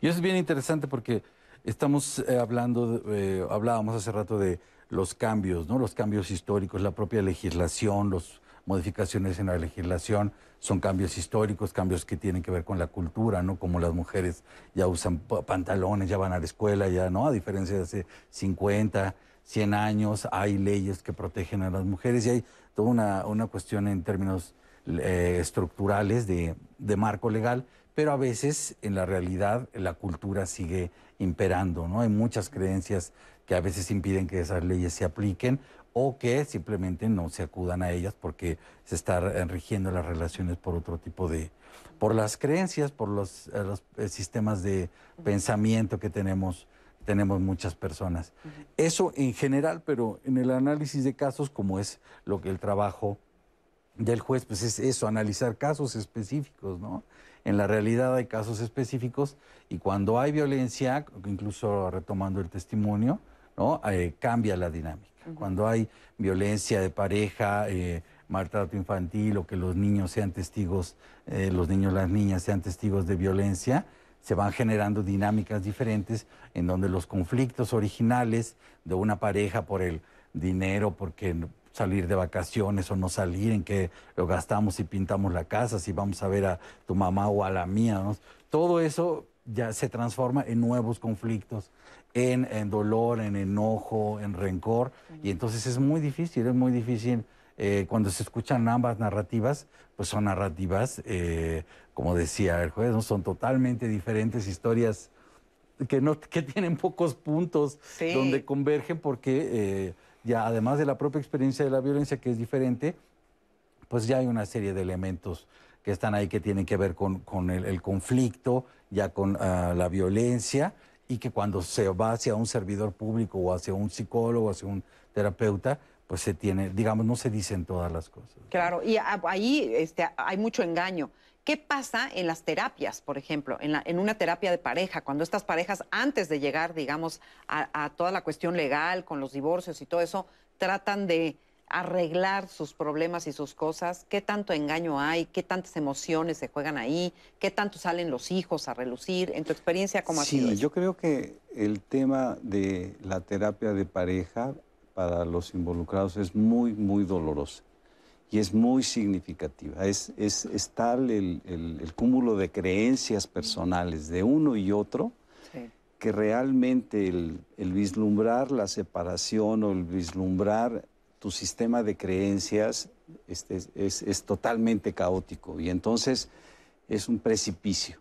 Y eso es bien interesante porque estamos eh, hablando, de- eh, hablábamos hace rato de los cambios, ¿no? Los cambios históricos, la propia legislación, las modificaciones en la legislación son cambios históricos, cambios que tienen que ver con la cultura, ¿no? Como las mujeres ya usan pa- pantalones, ya van a la escuela, ya, ¿no? A diferencia de hace 50, 100 años, hay leyes que protegen a las mujeres y hay toda una, una cuestión en términos eh, estructurales de, de marco legal, pero a veces en la realidad la cultura sigue imperando, ¿no? Hay muchas creencias que a veces impiden que esas leyes se apliquen o que simplemente no se acudan a ellas porque se están rigiendo las relaciones por otro tipo de, por las creencias, por los, eh, los, eh, sistemas de pensamiento que tenemos, tenemos muchas personas. Eso en general, pero en el análisis de casos, como es lo que el trabajo del juez, pues es eso, analizar casos específicos, ¿no? En la realidad hay casos específicos y cuando hay violencia, incluso retomando el testimonio, ¿no? Eh, cambia la dinámica. Cuando hay violencia de pareja, eh, maltrato infantil o que los niños sean testigos, eh, los niños, las niñas sean testigos de violencia, se van generando dinámicas diferentes en donde los conflictos originales de una pareja por el dinero, porque salir de vacaciones o no salir, en que lo gastamos y pintamos la casa, si vamos a ver a tu mamá o a la mía, ¿no? todo eso ya se transforma en nuevos conflictos, en, en dolor, en enojo, en rencor, y entonces es muy difícil, es muy difícil eh, cuando se escuchan ambas narrativas, pues son narrativas, eh, como decía el juez, ¿no? son totalmente diferentes historias que, no, que tienen pocos puntos Sí. donde convergen porque eh, ya además de la propia experiencia de la violencia que es diferente, pues ya hay una serie de elementos que están ahí que tienen que ver con, con el, conflicto, ya con ah, la violencia, y que cuando se va hacia un servidor público o hacia un psicólogo, hacia un terapeuta, pues se tiene, digamos, no se dicen todas las cosas. Claro, y ahí este, hay mucho engaño. ¿Qué pasa en las terapias, por ejemplo, en, la- en una terapia de pareja, cuando estas parejas, antes de llegar, digamos, a, a toda la cuestión legal con los divorcios y todo eso, tratan de, arreglar sus problemas y sus cosas, qué tanto engaño hay, qué tantas emociones se juegan ahí, qué tanto salen los hijos a relucir. En tu experiencia, ¿cómo ha sido? Sí, yo creo que el tema de la terapia de pareja para los involucrados es muy, muy dolorosa y es muy significativa. Es, es, es tal el, el- el cúmulo de creencias personales de uno y otro Sí. que realmente el, el vislumbrar la separación o el vislumbrar tu sistema de creencias este, es, es- es totalmente caótico y entonces es un precipicio.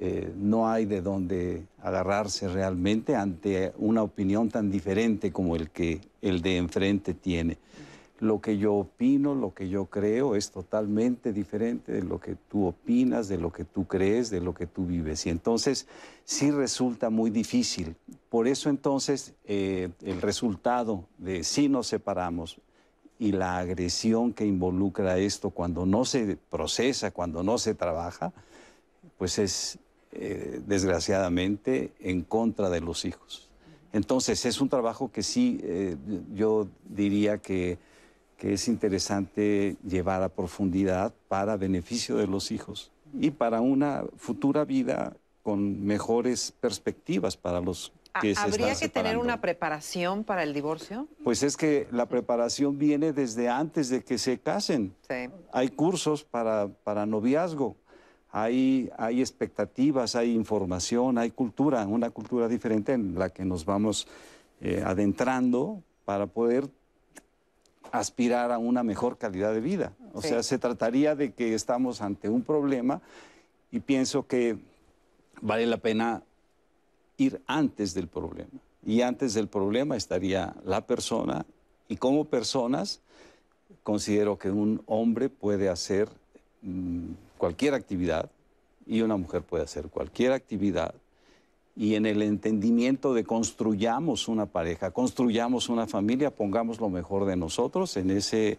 Eh, no hay de dónde agarrarse realmente ante una opinión tan diferente como el que el de enfrente tiene. Lo que yo opino, lo que yo creo es totalmente diferente de lo que tú opinas, de lo que tú crees, de lo que tú vives. Y entonces sí resulta muy difícil. Por eso entonces eh, el resultado de si nos separamos y la agresión que involucra esto cuando no se procesa, cuando no se trabaja, pues es eh, desgraciadamente en contra de los hijos. Entonces es un trabajo que sí, eh, yo diría que, que es interesante llevar a profundidad para beneficio de los hijos y para una futura vida con mejores perspectivas para los ¿Ha- que se ¿Habría que tener una preparación para el divorcio? Pues es que la preparación viene desde antes de que se casen. Sí. Hay cursos para, para noviazgo, hay, hay expectativas, hay información, hay cultura, una cultura diferente en la que nos vamos eh, adentrando para poder aspirar a una mejor calidad de vida. O Sí. sea, se trataría de que estamos ante un problema y pienso que vale la pena ir antes del problema. Y antes del problema estaría la persona y como personas considero que un hombre puede hacer mm, cualquier actividad y una mujer puede hacer cualquier actividad. Y en el entendimiento de construyamos una pareja, construyamos una familia, pongamos lo mejor de nosotros en ese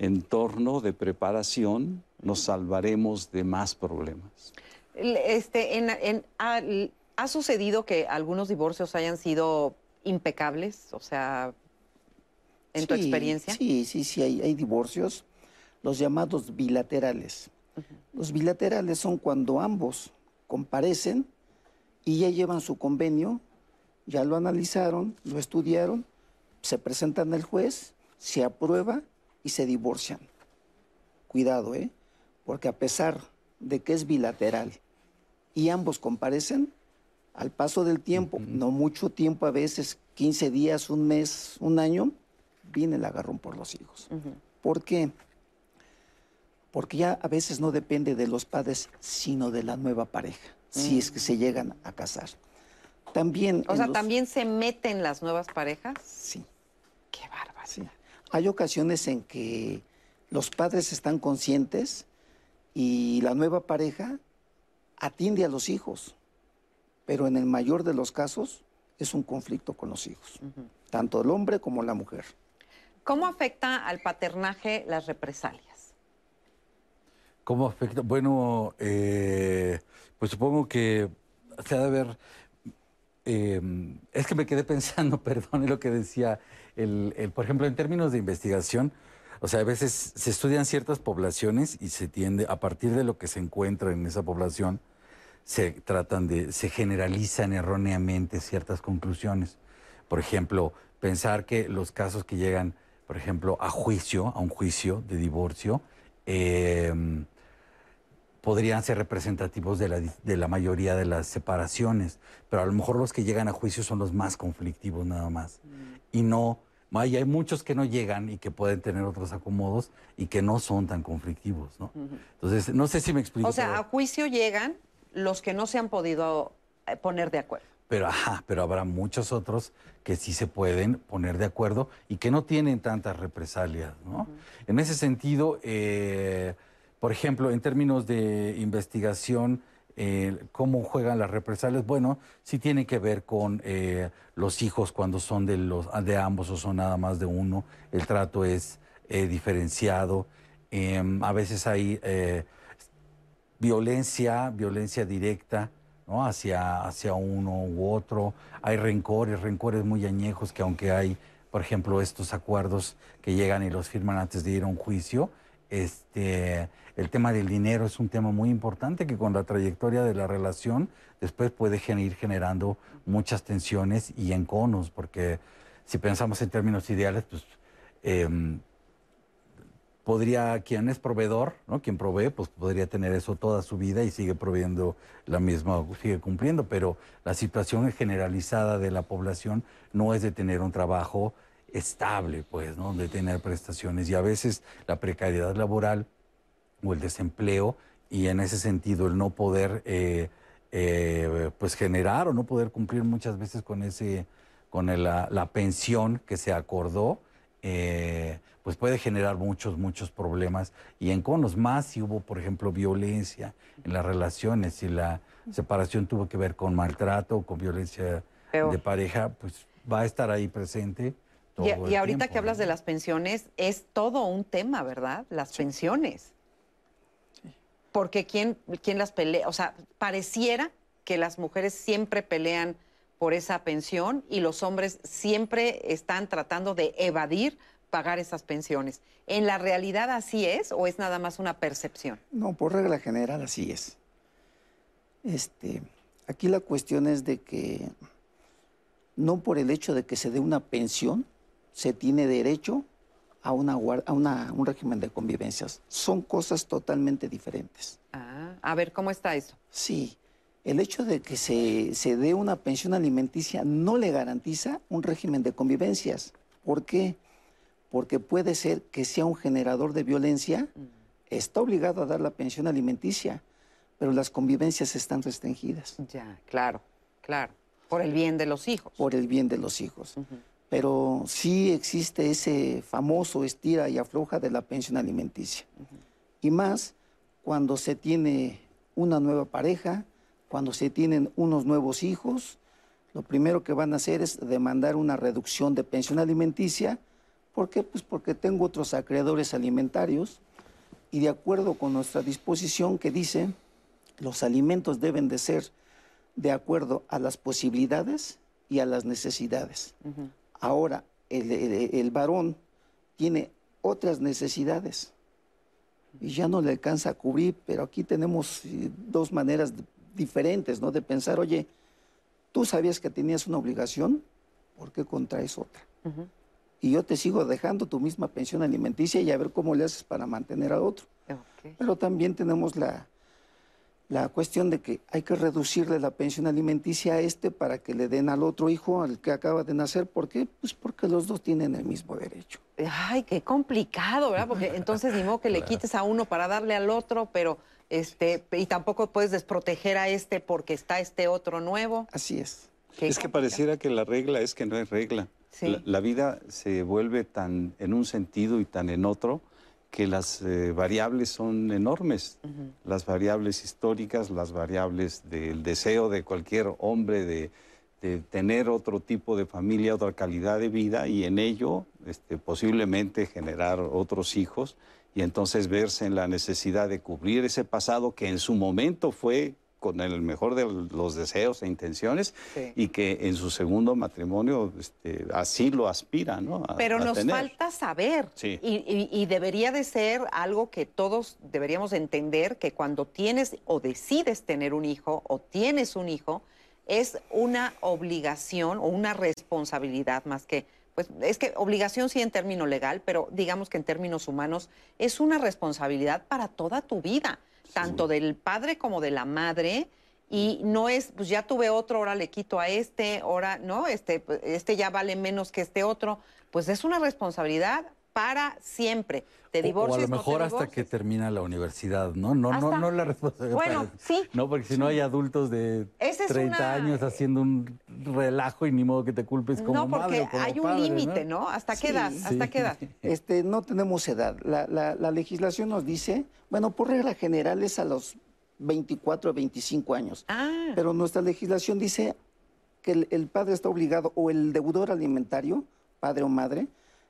entorno de preparación, nos salvaremos de más problemas. Este, en- en- ha, ha sucedido que algunos divorcios hayan sido impecables? O sea, en tu Sí, experiencia. Sí, sí, sí, hay, hay divorcios, los llamados bilaterales. Los bilaterales son cuando ambos comparecen y ya llevan su convenio, ya lo analizaron, lo estudiaron, se presentan al juez, se aprueba y se divorcian. Cuidado, ¿eh? Porque a pesar de que es bilateral y ambos comparecen, al paso del tiempo, no mucho tiempo, a veces 15 días, un mes, un año, viene el agarrón por los hijos. ¿Por qué? Porque ya a veces no depende de los padres, sino de la nueva pareja, si es que se llegan a casar. También. O sea, los- ¿también se meten las nuevas parejas? Sí. Qué bárbaro. Sí. Hay ocasiones en que los padres están conscientes y la nueva pareja atiende a los hijos, pero en el mayor de los casos es un conflicto con los hijos, tanto el hombre como la mujer. ¿Cómo afecta al paternaje las represalias? ¿Cómo afecta? Bueno, eh, pues supongo que se ha de ver. eh, es que me quedé *laughs* pensando, perdón, en lo que decía, el, el- por ejemplo, en términos de investigación, o sea, a veces se estudian ciertas poblaciones y se tiende, a partir de lo que se encuentra en esa población, se tratan de, se generalizan erróneamente ciertas conclusiones. Por ejemplo, pensar que los casos que llegan, por ejemplo, a juicio, a un juicio de divorcio, eh, podrían ser representativos de la, de la mayoría de las separaciones, pero a lo mejor los que llegan a juicio son los más conflictivos nada más. Y no, hay, hay muchos que no llegan y que pueden tener otros acomodos y que no son tan conflictivos, ¿no? Entonces, no sé si me explico. O sea, pero- a juicio llegan los que no se han podido eh, poner de acuerdo. Pero, ajá, pero habrá muchos otros que sí se pueden poner de acuerdo y que no tienen tantas represalias, ¿no? En ese sentido, eh, por ejemplo, en términos de investigación, eh, ¿cómo juegan las represalias? Bueno, sí tiene que ver con eh, los hijos cuando son de, los, de ambos o son nada más de uno. El trato es eh, diferenciado. Em, a veces hay violencia, violencia directa, ¿no? Hacia, hacia uno u otro. Hay rencores, rencores muy añejos que aunque hay por ejemplo, estos acuerdos que llegan y los firman antes de ir a un juicio. Este, el tema del dinero es un tema muy importante que con la trayectoria de la relación después puede ir generando muchas tensiones y enconos, porque si pensamos en términos ideales, pues em, podría, quien es proveedor, ¿no? Quien provee, pues podría tener eso toda su vida y sigue proveyendo la misma, sigue cumpliendo, pero la situación generalizada de la población no es de tener un trabajo estable, pues, ¿no? De tener prestaciones y a veces la precariedad laboral o el desempleo y en ese sentido el no poder, eh, eh, pues, generar o no poder cumplir muchas veces con ese, con la, la pensión que se acordó, eh, pues puede generar muchos, muchos problemas. Y en conos más si hubo, por ejemplo, violencia en las relaciones, si la separación tuvo que ver con maltrato, con violencia de pareja, pues va a estar ahí presente. Todo y, ahorita que hablas de las pensiones, es todo un tema, ¿verdad? Las pensiones. Porque ¿quién, ¿quién las pelea? O sea, pareciera que las mujeres siempre pelean por esa pensión y los hombres siempre están tratando de evadir pagar esas pensiones. ¿En la realidad así es o es nada más una percepción? No, por regla general así es. Este, aquí la cuestión es de que no por el hecho de que se dé una pensión se tiene derecho a, una, a un régimen de convivencias. Son cosas totalmente diferentes. Ah, a ver, ¿cómo está eso? Sí, el hecho de que se, se dé una pensión alimenticia no le garantiza un régimen de convivencias. ¿Por qué? porque puede ser que sea un generador de violencia, está obligado a dar la pensión alimenticia, pero las convivencias están restringidas. Ya, claro, claro. Por el bien de los hijos. Por el bien de los hijos. Pero sí existe ese famoso estira y afloja de la pensión alimenticia. Y más cuando se tiene una nueva pareja, cuando se tienen unos nuevos hijos, lo primero que van a hacer es demandar una reducción de pensión alimenticia ¿Por qué? Pues porque tengo otros acreedores alimentarios y de acuerdo con nuestra disposición que dice, los alimentos deben de ser de acuerdo a las posibilidades y a las necesidades. Ahora, el, varón tiene otras necesidades y ya no le alcanza a cubrir, pero aquí tenemos eh, dos maneras diferentes, ¿no? De pensar, oye, tú sabías que tenías una obligación, ¿por qué contraes otra? y yo te sigo dejando tu misma pensión alimenticia y a ver cómo le haces para mantener a otro. Pero también tenemos la, la cuestión de que hay que reducirle la pensión alimenticia a este para que le den al otro hijo, al que acaba de nacer. ¿Por qué? Pues porque los dos tienen el mismo derecho. Ay, qué complicado, ¿verdad? Porque *laughs* entonces ni modo que le quites a uno para darle al otro, pero este, y tampoco puedes desproteger a este porque está este otro nuevo. Así es. es que pareciera que la regla es que no hay regla. La, vida se vuelve tan en un sentido y tan en otro que las eh, variables son enormes. Las variables históricas, las variables del deseo de cualquier hombre de, tener otro tipo de familia, otra calidad de vida y en ello este, posiblemente generar otros hijos y entonces verse en la necesidad de cubrir ese pasado que en su momento fue con el mejor de los deseos e intenciones y que en su segundo matrimonio este, así lo aspira, ¿no? Pero nos falta saber. Y, debería de ser algo que todos deberíamos entender que cuando tienes o decides tener un hijo o tienes un hijo es una obligación o una responsabilidad más que pues es que obligación sí en término legal, pero digamos que en términos humanos es una responsabilidad para toda tu vida tanto del padre como de la madre. Y no es, pues ya tuve otro, ahora le quito a este, ahora, ¿no? Este, pues, este ya vale menos que este otro. Pues es una responsabilidad para siempre. Te divorcias, o, a lo mejor hasta que termina la universidad, ¿no? No, no, no la responsabilidad. Bueno, sí. No, porque si no hay adultos de 30 años haciendo un relajo y ni modo que te culpes como No, porque hay un límite, ¿no? ¿Hasta qué edad? ¿Hasta qué edad? Este, no tenemos edad. La, la, legislación nos dice, bueno, por regla general es a los 24 o 25 años. Ah. Pero nuestra legislación dice que el padre está obligado, o el deudor alimentario, padre o madre,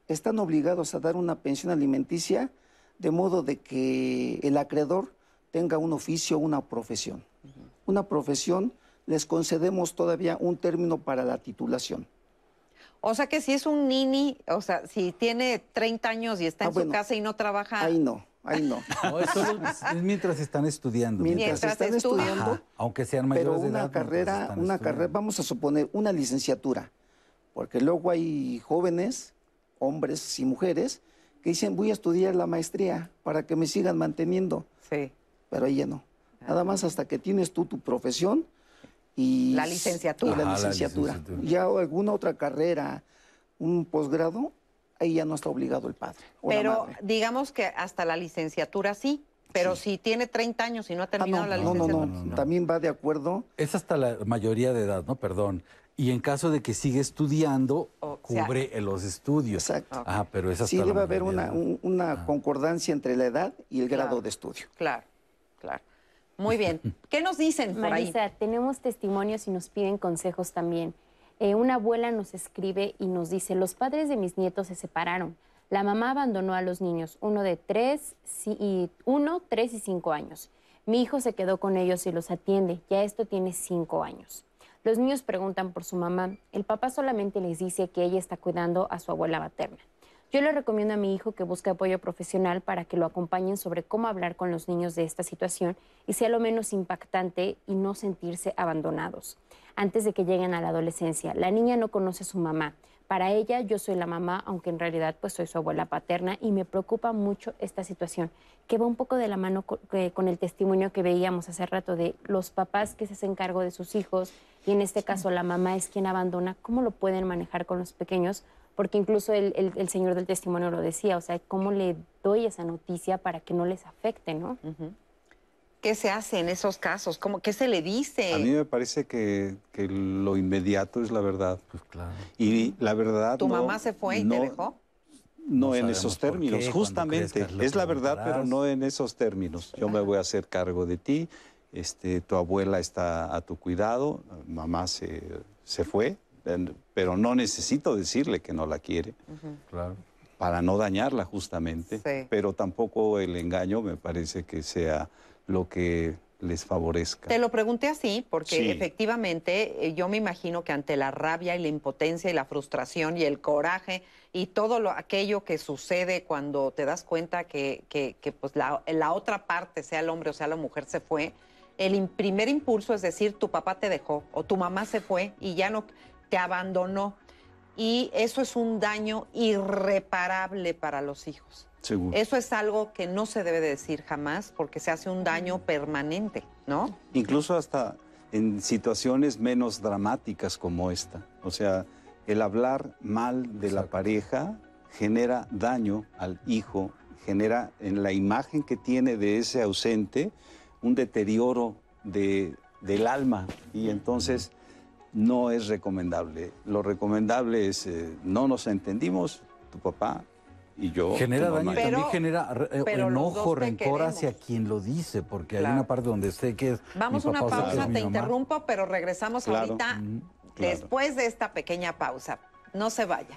están obligados a dar una pensión alimenticia de modo de que el acreedor tenga un oficio, una profesión. Una profesión, les concedemos todavía un término para la titulación. O sea que si es un nini, o sea, si tiene 30 años y está Ah, en bueno. su casa y no trabaja, Ahí no, ahí no. *laughs* No, es, solo- es mientras están estudiando. Mientras, Mientras están estudian. estudiando, Ajá, aunque sean mayores pero de una edad. mientras carrera, están una estudiando. carrera, vamos a suponer una licenciatura, porque luego hay jóvenes, hombres y mujeres, que dicen voy a estudiar la maestría para que me sigan manteniendo, sí, pero ella no. Nada más hasta que tienes tú tu profesión y La licenciatura. y la licenciatura. licenciatura. Ya alguna otra carrera, un posgrado, ahí ya no está obligado el padre o la pero madre. digamos que hasta la licenciatura sí, pero si tiene 30 años y no ha Ah, terminado no, la no, no, licenciatura. no, no, no. también va de acuerdo Es hasta la mayoría de edad, ¿no? Perdón. Y en caso de que siga estudiando, O sea- cubre los estudios. Exacto. Ajá, pero es hasta Sí, la debe haber una, un- una concordancia entre la edad y el grado Claro. de estudio. Claro, claro. Muy bien. *laughs* ¿Qué nos dicen por ahí? Marisa, tenemos testimonios y nos piden consejos también. Eh, una abuela nos escribe y nos dice, los padres de mis nietos se separaron. La mamá abandonó a los niños, uno de tres, y, uno, tres y cinco años. Mi hijo se quedó con ellos y los atiende. Ya esto tiene cinco años. Los niños preguntan por su mamá. El papá solamente les dice que ella está cuidando a su abuela materna. Yo le recomiendo a mi hijo que busque apoyo profesional para que lo acompañen sobre cómo hablar con los niños de esta situación y sea lo menos impactante y no sentirse abandonados. Antes de que lleguen a la adolescencia, la niña no conoce a su mamá. Para ella yo soy la mamá, aunque en realidad pues soy su abuela paterna y me preocupa mucho esta situación, que va un poco de la mano con el testimonio que veíamos hace rato de los papás que se hacen cargo de sus hijos y en este caso la mamá es quien abandona, ¿cómo lo pueden manejar con los pequeños? Porque incluso el, el- el señor del testimonio lo decía, o sea, ¿cómo le doy esa noticia para que no les afecte, no? ¿Qué se hace en esos casos? ¿Cómo, ¿Qué se le dice? A mí me parece que, que lo inmediato es la verdad. Pues claro. Y la verdad. ¿Tu no- mamá se fue y no- te dejó? No, No en esos términos, qué, justamente. crezcas Es la verdad, pero no en esos términos. Yo me voy a hacer cargo de ti, este, tu abuela está a tu cuidado, mamá se, se fue, pero no necesito decirle que no la quiere Claro. para no dañarla justamente. Sí. Pero tampoco el engaño me parece que sea lo que les favorezca. Te lo pregunté así porque Sí. efectivamente eh, yo me imagino que ante la rabia y la impotencia y la frustración y el coraje y todo lo, aquello que sucede cuando te das cuenta que, que- que, pues la, la otra parte, sea el hombre o sea la mujer, se fue, el im- primer impulso es decir, tu papá te dejó o tu mamá se fue y ya no te abandonó. Y eso es un daño irreparable para los hijos. Seguro. Eso es algo que no se debe de decir jamás porque se hace un daño permanente, ¿no? Incluso hasta en situaciones menos dramáticas como esta. O sea, el hablar mal de la pareja genera daño al hijo, genera en la imagen que tiene de ese ausente un deterioro de- del alma y entonces no es recomendable. Lo recomendable es, eh, no nos entendimos, tu papá y yo. Genera daño Pero- también genera eh, pero enojo, rencor hacia quien lo dice, porque hay una parte donde sé que es. Vamos a una pausa, te interrumpo, pero regresamos Claro. ahorita claro. después de esta pequeña pausa. No se vaya.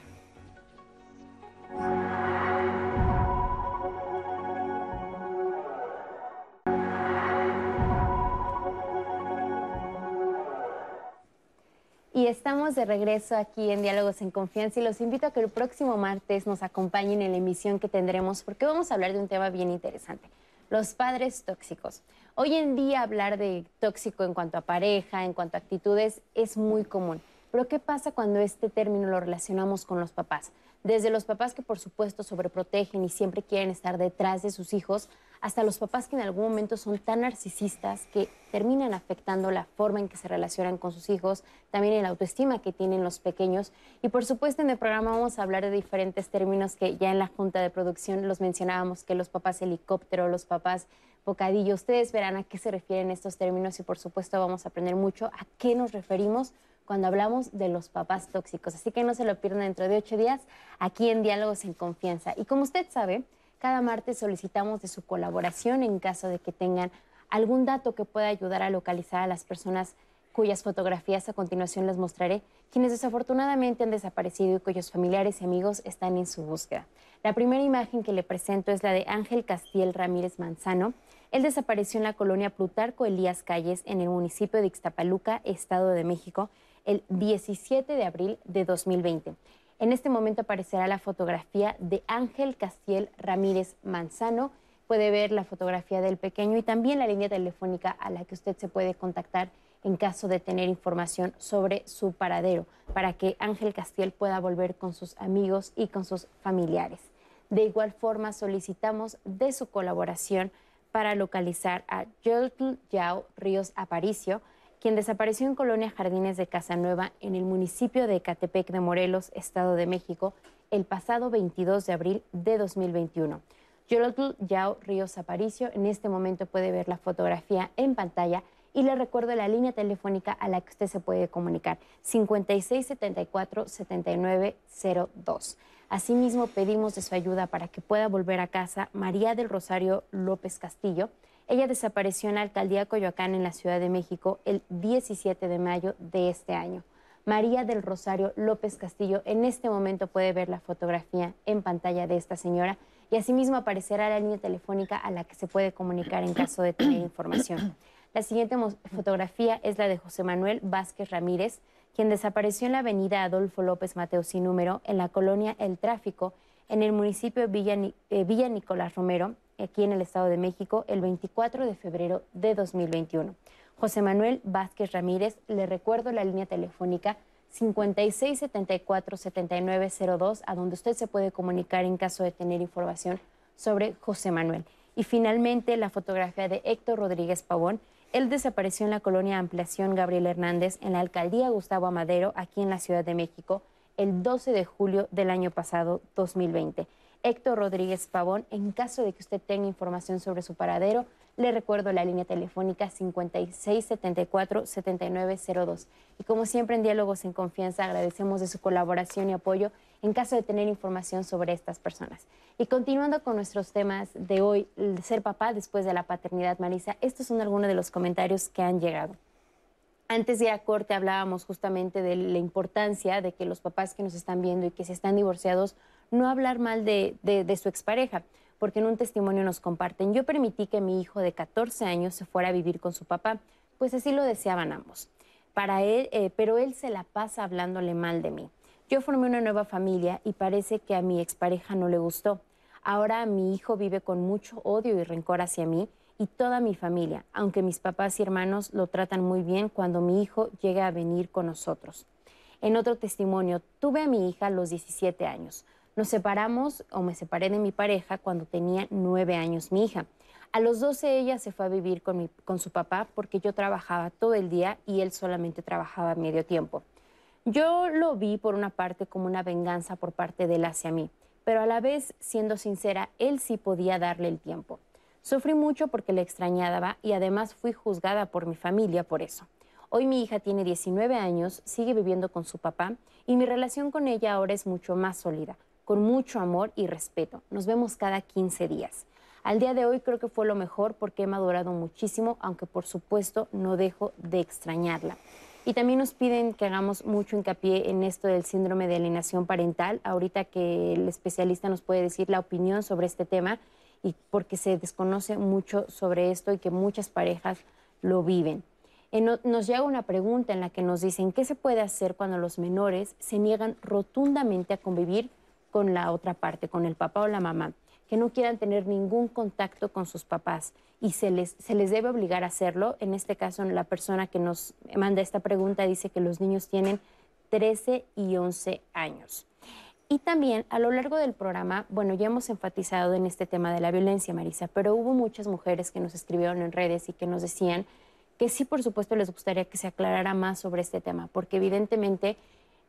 Y estamos de regreso aquí en Diálogos en Confianza y los invito a que el próximo martes nos acompañen en la emisión que tendremos porque vamos a hablar de un tema bien interesante, los padres tóxicos. Hoy en día hablar de tóxico en cuanto a pareja, en cuanto a actitudes, es muy común. Pero ¿qué pasa cuando este término lo relacionamos con los papás? Desde los papás que por supuesto sobreprotegen y siempre quieren estar detrás de sus hijos, hasta los papás que en algún momento son tan narcisistas que terminan afectando la forma en que se relacionan con sus hijos, también el autoestima que tienen los pequeños. Y por supuesto en el programa vamos a hablar de diferentes términos que ya en la junta de producción los mencionábamos, que los papás helicóptero, los papás bocadillo. Ustedes verán a qué se refieren estos términos y por supuesto vamos a aprender mucho a qué nos referimos cuando hablamos de los papás tóxicos. Así que no se lo pierdan dentro de ocho días aquí en Diálogos en Confianza. Y como usted sabe, cada martes solicitamos de su colaboración en caso de que tengan algún dato que pueda ayudar a localizar a las personas cuyas fotografías a continuación les mostraré, quienes desafortunadamente han desaparecido y cuyos familiares y amigos están en su búsqueda. La primera imagen que le presento es la de Ángel Castiel Ramírez Manzano. Él desapareció en la colonia Plutarco Elías Calles, en el municipio de Ixtapaluca, Estado de México, el 17 de abril de 2020. En este momento aparecerá la fotografía de Ángel Castiel Ramírez Manzano. Puede ver la fotografía del pequeño y también la línea telefónica a la que usted se puede contactar en caso de tener información sobre su paradero, para que Ángel Castiel pueda volver con sus amigos y con sus familiares. De igual forma, solicitamos de su colaboración para localizar a Yotl Yao Ríos Aparicio, desapareció en Colonia Jardines de Casanueva, en el municipio de Catepec de Morelos, Estado de México, el pasado 22 de abril de 2021. Yotl Yao Ríos Aparicio en este momento puede ver la fotografía en pantalla y le recuerdo la línea telefónica a la que usted se puede comunicar, 5674-7902. Asimismo, pedimos de su ayuda para que pueda volver a casa María del Rosario López Castillo. Ella desapareció en la alcaldía Coyoacán, en la Ciudad de México, el 17 de mayo de este año. María del Rosario López Castillo en este momento puede ver la fotografía en pantalla de esta señora y asimismo aparecerá la línea telefónica a la que se puede comunicar en caso de tener información. La siguiente fotografía es la de José Manuel Vázquez Ramírez, quien desapareció en la avenida Adolfo López Mateo sin número, en la colonia El Tráfico, en el municipio eh, Villa Nicolás Romero, aquí en el Estado de México, el 24 de febrero de 2021. José Manuel Vázquez Ramírez, le recuerdo la línea telefónica 5674-7902, a donde usted se puede comunicar en caso de tener información sobre José Manuel. Y finalmente, la fotografía de Héctor Rodríguez Pavón, él desapareció en la colonia Ampliación Gabriel Hernández, en la alcaldía Gustavo Amadero, aquí en la Ciudad de México, el 12 de julio del año pasado, 2020. Héctor Rodríguez Pavón, en caso de que usted tenga información sobre su paradero, le recuerdo la línea telefónica 5674-7902. Y como siempre en Diálogos en Confianza, agradecemos de su colaboración y apoyo en caso de tener información sobre estas personas. Y continuando con nuestros temas de hoy, ser papá después de la paternidad, Marisa, estos son algunos de los comentarios que han llegado. Antes de ir a corte hablábamos justamente de la importancia de que los papás que nos están viendo y que se están divorciados, no hablar mal de, de su expareja porque en un testimonio nos comparten, yo permití que mi hijo de 14 años se fuera a vivir con su papá, pues así lo deseaban ambos. Para él, eh, pero él se la pasa hablándole mal de mí. Yo formé una nueva familia y parece que a mi expareja no le gustó. Ahora mi hijo vive con mucho odio y rencor hacia mí y toda mi familia, aunque mis papás y hermanos lo tratan muy bien cuando mi hijo llega a venir con nosotros. En otro testimonio, tuve a mi hija a los 17 años. Nos separamos o me separé de mi pareja cuando tenía nueve años mi hija. A los 12 ella se fue a vivir con, con su papá porque yo trabajaba todo el día y él solamente trabajaba medio tiempo. Yo lo vi por una parte como una venganza por parte de él hacia mí, pero a la vez, siendo sincera, él sí podía darle el tiempo. Sufrí mucho porque le extrañaba y además fui juzgada por mi familia por eso. Hoy mi hija tiene 19 años, sigue viviendo con su papá y mi relación con ella ahora es mucho más sólida con mucho amor y respeto. Nos vemos cada 15 días. Al día de hoy creo que fue lo mejor porque he madurado muchísimo, aunque por supuesto no dejo de extrañarla. Y también nos piden que hagamos mucho hincapié en esto del síndrome de alienación parental, ahorita que el especialista nos puede decir la opinión sobre este tema y porque se desconoce mucho sobre esto y que muchas parejas lo viven. Nos llega una pregunta en la que nos dicen qué se puede hacer cuando los menores se niegan rotundamente a convivir con la otra parte, con el papá o la mamá, que no quieran tener ningún contacto con sus papás y se les, se les debe obligar a hacerlo. En este caso, la persona que nos manda esta pregunta dice que los niños tienen 13 y 11 años. Y también a lo largo del programa, bueno, ya hemos enfatizado en este tema de la violencia, Marisa, pero hubo muchas mujeres que nos escribieron en redes y que nos decían que sí, por supuesto, les gustaría que se aclarara más sobre este tema, porque evidentemente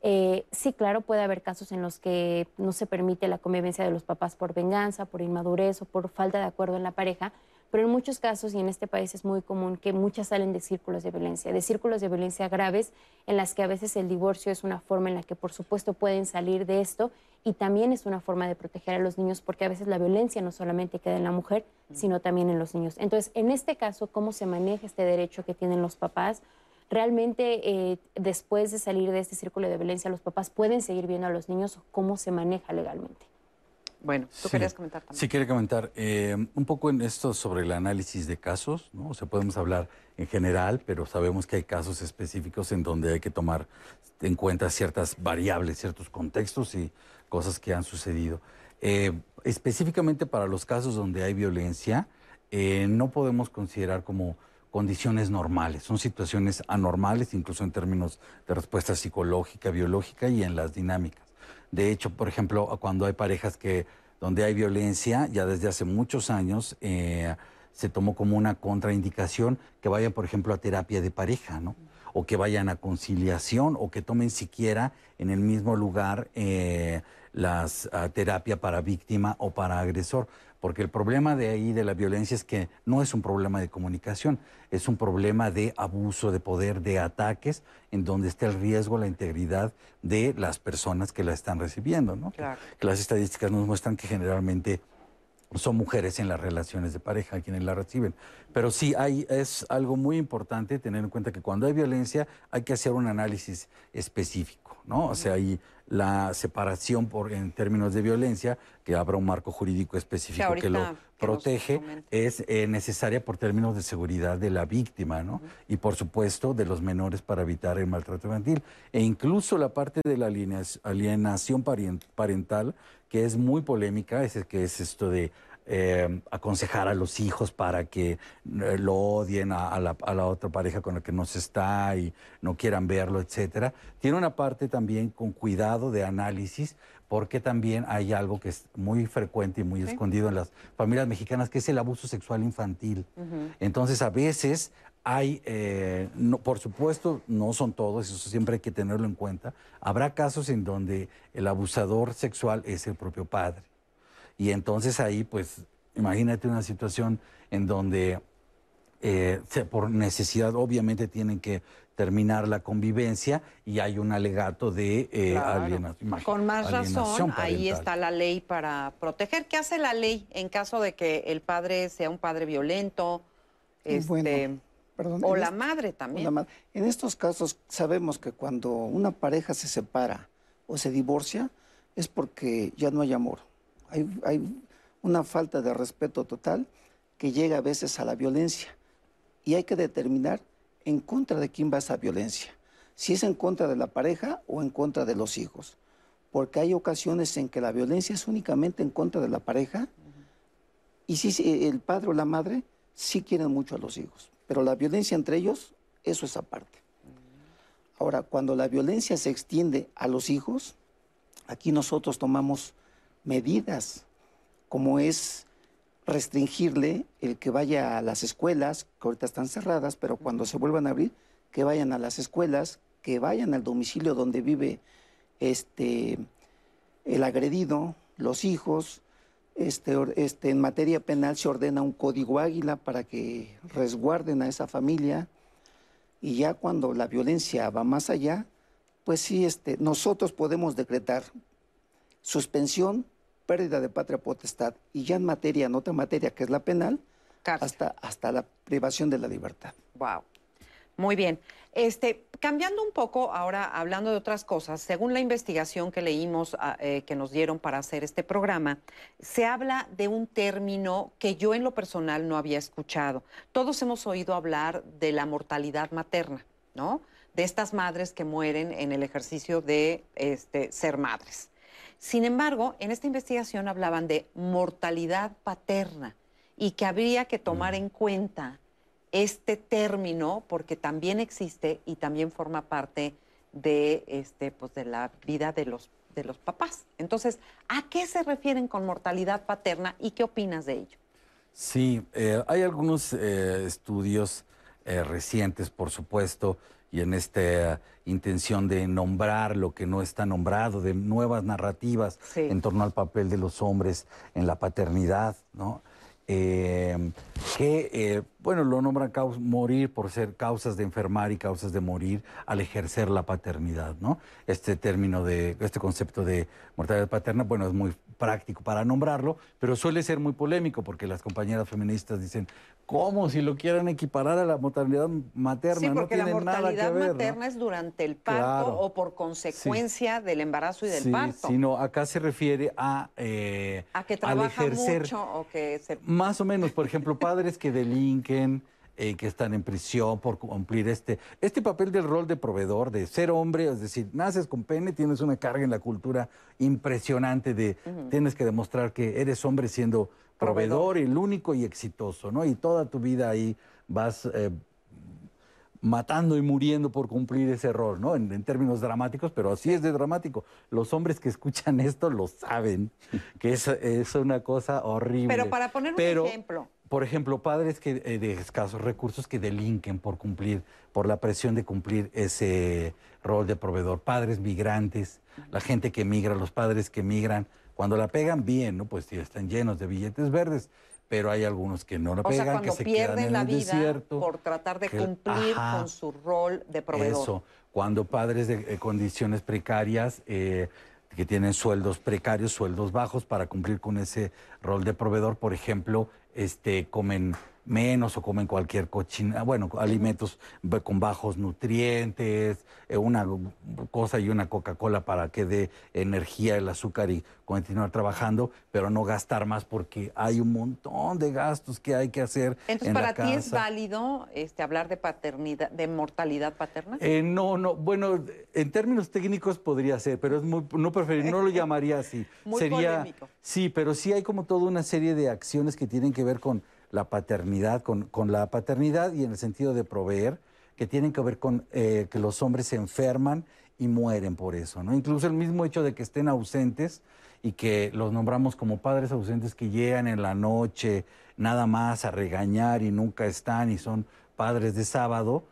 eh, sí, claro, puede haber casos en los que no se permite la convivencia de los papás por venganza, por inmadurez o por falta de acuerdo en la pareja, pero en muchos casos, y en este país es muy común, que muchas salen de círculos de violencia, de círculos de violencia graves, en las que a veces el divorcio es una forma en la que, por supuesto, pueden salir de esto y también es una forma de proteger a los niños, porque a veces la violencia no solamente queda en la mujer, sino también en los niños. Entonces, en este caso, ¿cómo se maneja este derecho que tienen los papás? Realmente eh, después de salir de este círculo de violencia, los papás pueden seguir viendo a los niños cómo se maneja legalmente. Bueno, tú querías comentar también. Sí, quería comentar eh, un poco en esto sobre el análisis de casos, ¿no? O sea, podemos hablar en general, pero sabemos que hay casos específicos en donde hay que tomar en cuenta ciertas variables, ciertos contextos y cosas que han sucedido. Eh, específicamente para los casos donde hay violencia, eh, no podemos considerar como condiciones normales, son situaciones anormales, incluso en términos de respuesta psicológica, biológica y en las dinámicas. De hecho, por ejemplo, cuando hay parejas que donde hay violencia, ya desde hace muchos años eh, se tomó como una contraindicación que vayan, por ejemplo, a terapia de pareja, ¿no? O que vayan a conciliación o que tomen siquiera en el mismo lugar eh, las terapia para víctima o para agresor porque el problema de ahí de la violencia es que no es un problema de comunicación, es un problema de abuso de poder, de ataques, en donde está el riesgo, la integridad de las personas que la están recibiendo. ¿no? Que las estadísticas nos muestran que generalmente son mujeres en las relaciones de pareja quienes la reciben. Pero sí, hay, es algo muy importante tener en cuenta que cuando hay violencia hay que hacer un análisis específico, ¿no? O sea, hay la separación por, en términos de violencia, que habrá un marco jurídico específico que, lo protege, es eh, necesaria por términos de seguridad de la víctima, ¿no? Y por supuesto de los menores para evitar el maltrato infantil. E incluso la parte de la alienación parental, que es muy polémica, es que es esto de eh, aconsejar a los hijos para que eh, lo odien a, la, otra pareja con la que no se está y no quieran verlo, etcétera. Tiene una parte también con cuidado de análisis, porque también hay algo que es muy frecuente y muy escondido en las familias mexicanas, que es el abuso sexual infantil. Entonces, a veces hay, eh, por supuesto, no son todos, eso siempre hay que tenerlo en cuenta. Habrá casos en donde el abusador sexual es el propio padre. Y entonces ahí, pues, imagínate una situación en donde eh, por necesidad obviamente tienen que terminar la convivencia y hay un alegato de eh, alienación. Con más razón, ahí está la ley para proteger. ¿Qué hace la ley en caso de que el padre sea un padre violento? Este, o la madre también. En estos casos sabemos que cuando una pareja se separa o se divorcia es porque ya no hay amor hay, una falta de respeto total que llega a veces a la violencia. Y hay que determinar en contra de quién va esa violencia. Si es en contra de la pareja o en contra de los hijos. Porque hay ocasiones en que la violencia es únicamente en contra de la pareja. Y si el padre o la madre sí quieren mucho a los hijos. Pero la violencia entre ellos, eso es aparte. Ahora, cuando la violencia se extiende a los hijos, aquí nosotros tomamos medidas, como es restringirle el que vaya a las escuelas, que ahorita están cerradas, pero cuando se vuelvan a abrir, que vayan a las escuelas, que vayan al domicilio donde vive este, el agredido, los hijos. Este, este, en materia penal se ordena un código águila para que resguarden a esa familia. Y ya cuando la violencia va más allá, pues sí, este, nosotros podemos decretar suspensión pérdida de patria potestad y ya en materia, en otra materia que es la penal, hasta, hasta la privación de la libertad. Wow. Muy bien. Este, cambiando un poco, ahora hablando de otras cosas, según la investigación que leímos, ah, eh, que nos dieron para hacer este programa, se habla de un término que yo en lo personal no había escuchado. Todos hemos oído hablar de la mortalidad materna, ¿no? De estas madres que mueren en el ejercicio de este, ser madres. Sin embargo, en esta investigación hablaban de mortalidad paterna y que habría que tomar en cuenta este término porque también existe y también forma parte de, este, pues de la vida de los, de los papás. Entonces, ¿a qué se refieren con mortalidad paterna y qué opinas de ello? Sí, eh, hay algunos eh, estudios eh, recientes, por supuesto, y en esta intención de nombrar lo que no está nombrado, de nuevas narrativas en torno al papel de los hombres en la paternidad, ¿no? Eh, que, eh, bueno, lo nombran morir por ser causas de enfermar y causas de morir al ejercer la paternidad, ¿no? Este término de, este concepto de mortalidad paterna, bueno, es muy práctico para nombrarlo, pero suele ser muy polémico porque las compañeras feministas dicen, ¿cómo si lo quieren equiparar a la mortalidad materna? Sí, porque no la mortalidad ¿no? materna es durante el parto Claro. o por consecuencia del embarazo y del Sí, parto. sino acá se refiere a, eh, a que al trabaja ejercer mucho o que se... más o menos, por ejemplo, padres que delinquen, eh, que están en prisión por cumplir este, este papel del rol de proveedor, de ser hombre, es decir, naces con pene, tienes una carga en la cultura impresionante de tienes que demostrar que eres hombre siendo proveedor, el único y exitoso, ¿no? Y toda tu vida ahí vas eh, matando y muriendo por cumplir ese rol, ¿no? En, en términos dramáticos, pero así es de dramático. Los hombres que escuchan esto lo saben, *laughs* que es, es una cosa horrible. Pero para poner un Pero, ejemplo, Por ejemplo, padres que, eh, de escasos recursos que delinquen por cumplir, por la presión de cumplir ese rol de proveedor. Padres migrantes, la gente que migra, los padres que migran, cuando la pegan bien, ¿no? Pues sí, están llenos de billetes verdes, pero hay algunos que no la o sea, pegan, que se quedan pierden en la el vida desierto. por tratar de que- cumplir ajá. con su rol de proveedor. Eso, cuando padres de eh, condiciones precarias, eh, que tienen sueldos precarios, sueldos bajos para cumplir con ese rol de proveedor, por ejemplo, este, comen menos o comen cualquier cochina, bueno, alimentos con bajos nutrientes, eh, una cosa y una Coca-Cola para que dé energía el azúcar y continuar trabajando, pero no gastar más porque hay un montón de gastos que hay que hacer Entonces, en ¿para la ti es válido este, hablar de paternidad, de mortalidad paterna? Eh, no, no, bueno, en términos técnicos podría ser, pero es muy, no preferir, no lo llamaría así. *laughs* Muy Sería, polémico. sí, pero sí hay como toda una serie de acciones que tienen que ver con la paternidad, con, con la paternidad y en el sentido de proveer, que tienen que ver con eh, que los hombres se enferman y mueren por eso, ¿no? Incluso el mismo hecho de que estén ausentes y que los nombramos como padres ausentes que llegan en la noche nada más a regañar y nunca están y son padres de sábado,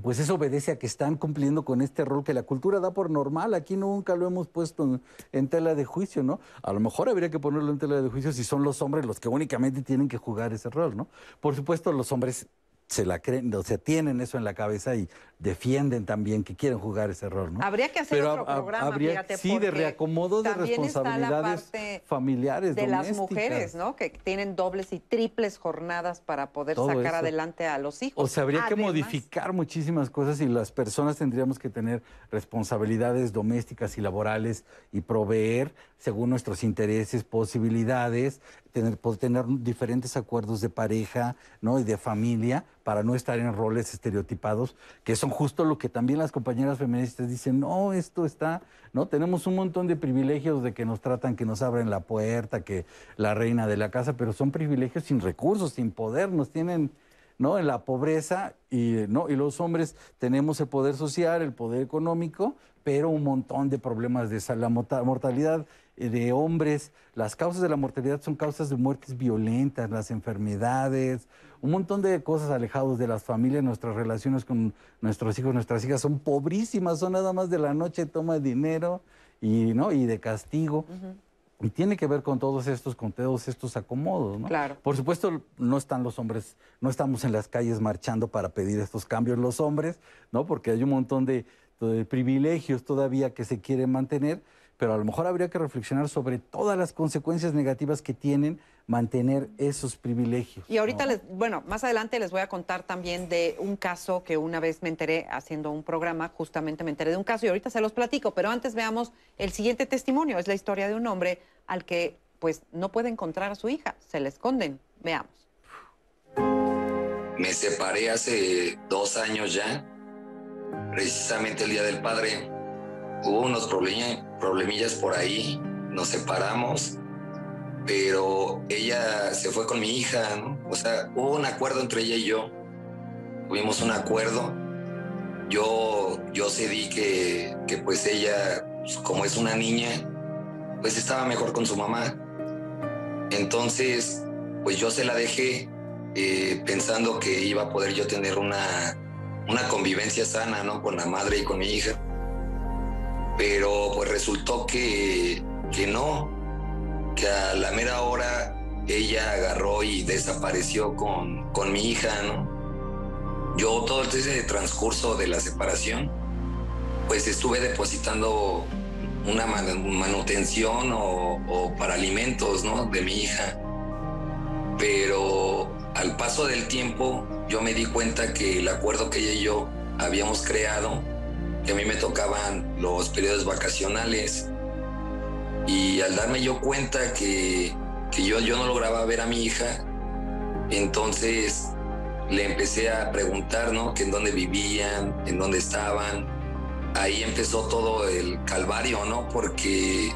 pues eso obedece a que están cumpliendo con este rol que la cultura da por normal. Aquí nunca lo hemos puesto en, tela de juicio, ¿no? A lo mejor habría que ponerlo en tela de juicio si son los hombres los que únicamente tienen que jugar ese rol, ¿no? Por supuesto, los hombres se la creen, o sea, tienen eso en la cabeza y defienden también que quieren jugar ese rol, ¿no? Habría que hacer Pero otro programa, habría, fíjate, sí, de reacomodo de responsabilidades familiares, de las domésticas. mujeres, ¿no? Que tienen dobles y triples jornadas para poder Todo sacar eso. adelante a los hijos. O sea, habría que modificar muchísimas cosas y las personas tendríamos que tener responsabilidades domésticas y laborales y proveer según nuestros intereses, posibilidades, tener, tener diferentes acuerdos de pareja ¿no? y de familia para no estar en roles estereotipados, que son justo lo que también las compañeras feministas dicen, no, esto está, ¿no? Tenemos un montón de privilegios de que nos tratan, que nos abren la puerta, que la reina de la casa, pero son privilegios sin recursos, sin poder, nos tienen ¿no? En la pobreza y, ¿no? y los hombres tenemos el poder social, el poder económico, pero un montón de problemas de la mortalidad eh, de hombres. Las causas de la mortalidad son causas de muertes violentas, las enfermedades, un montón de cosas alejados de las familias, nuestras relaciones con nuestros hijos, nuestras hijas son pobrísimas, son nada más de la noche, toma dinero y, ¿no? y de castigo. Y tiene que ver con todos estos, con todos estos acomodos, ¿no? Claro. Por supuesto, no están los hombres, no estamos en las calles marchando para pedir estos cambios los hombres, ¿no? Porque hay un montón de, de privilegios todavía que se quieren mantener, pero a lo mejor habría que reflexionar sobre todas las consecuencias negativas que tienen mantener esos privilegios. Y ahorita, ¿no? les, bueno, más adelante les voy a contar también de un caso que una vez me enteré haciendo un programa, justamente me enteré de un caso y ahorita se los platico, pero antes veamos el siguiente testimonio. Es la historia de un hombre al que pues no puede encontrar a su hija, se le esconden. Veamos. Me separé hace dos años ya, precisamente el Día del Padre. Hubo unos problemi- problemillas por ahí, nos separamos, pero ella se fue con mi hija, ¿no? O sea, hubo un acuerdo entre ella y yo. Tuvimos un acuerdo. Yo, yo cedí que, que pues ella, pues, como es una niña, pues estaba mejor con su mamá. Entonces, pues yo se la dejé eh, pensando que iba a poder yo tener una, una convivencia sana, ¿no? Con la madre y con mi hija. Pero pues resultó que, que no, que a la mera hora ella agarró y desapareció con, con mi hija, ¿no? Yo todo ese transcurso de la separación, pues estuve depositando una manutención o, o para alimentos, ¿no? De mi hija. Pero al paso del tiempo yo me di cuenta que el acuerdo que ella y yo habíamos creado, que a mí me tocaban los periodos vacacionales, y al darme yo cuenta que, que yo, yo no lograba ver a mi hija, entonces le empecé a preguntar, ¿no? Que en dónde vivían, en dónde estaban. Ahí empezó todo el calvario, ¿no? Porque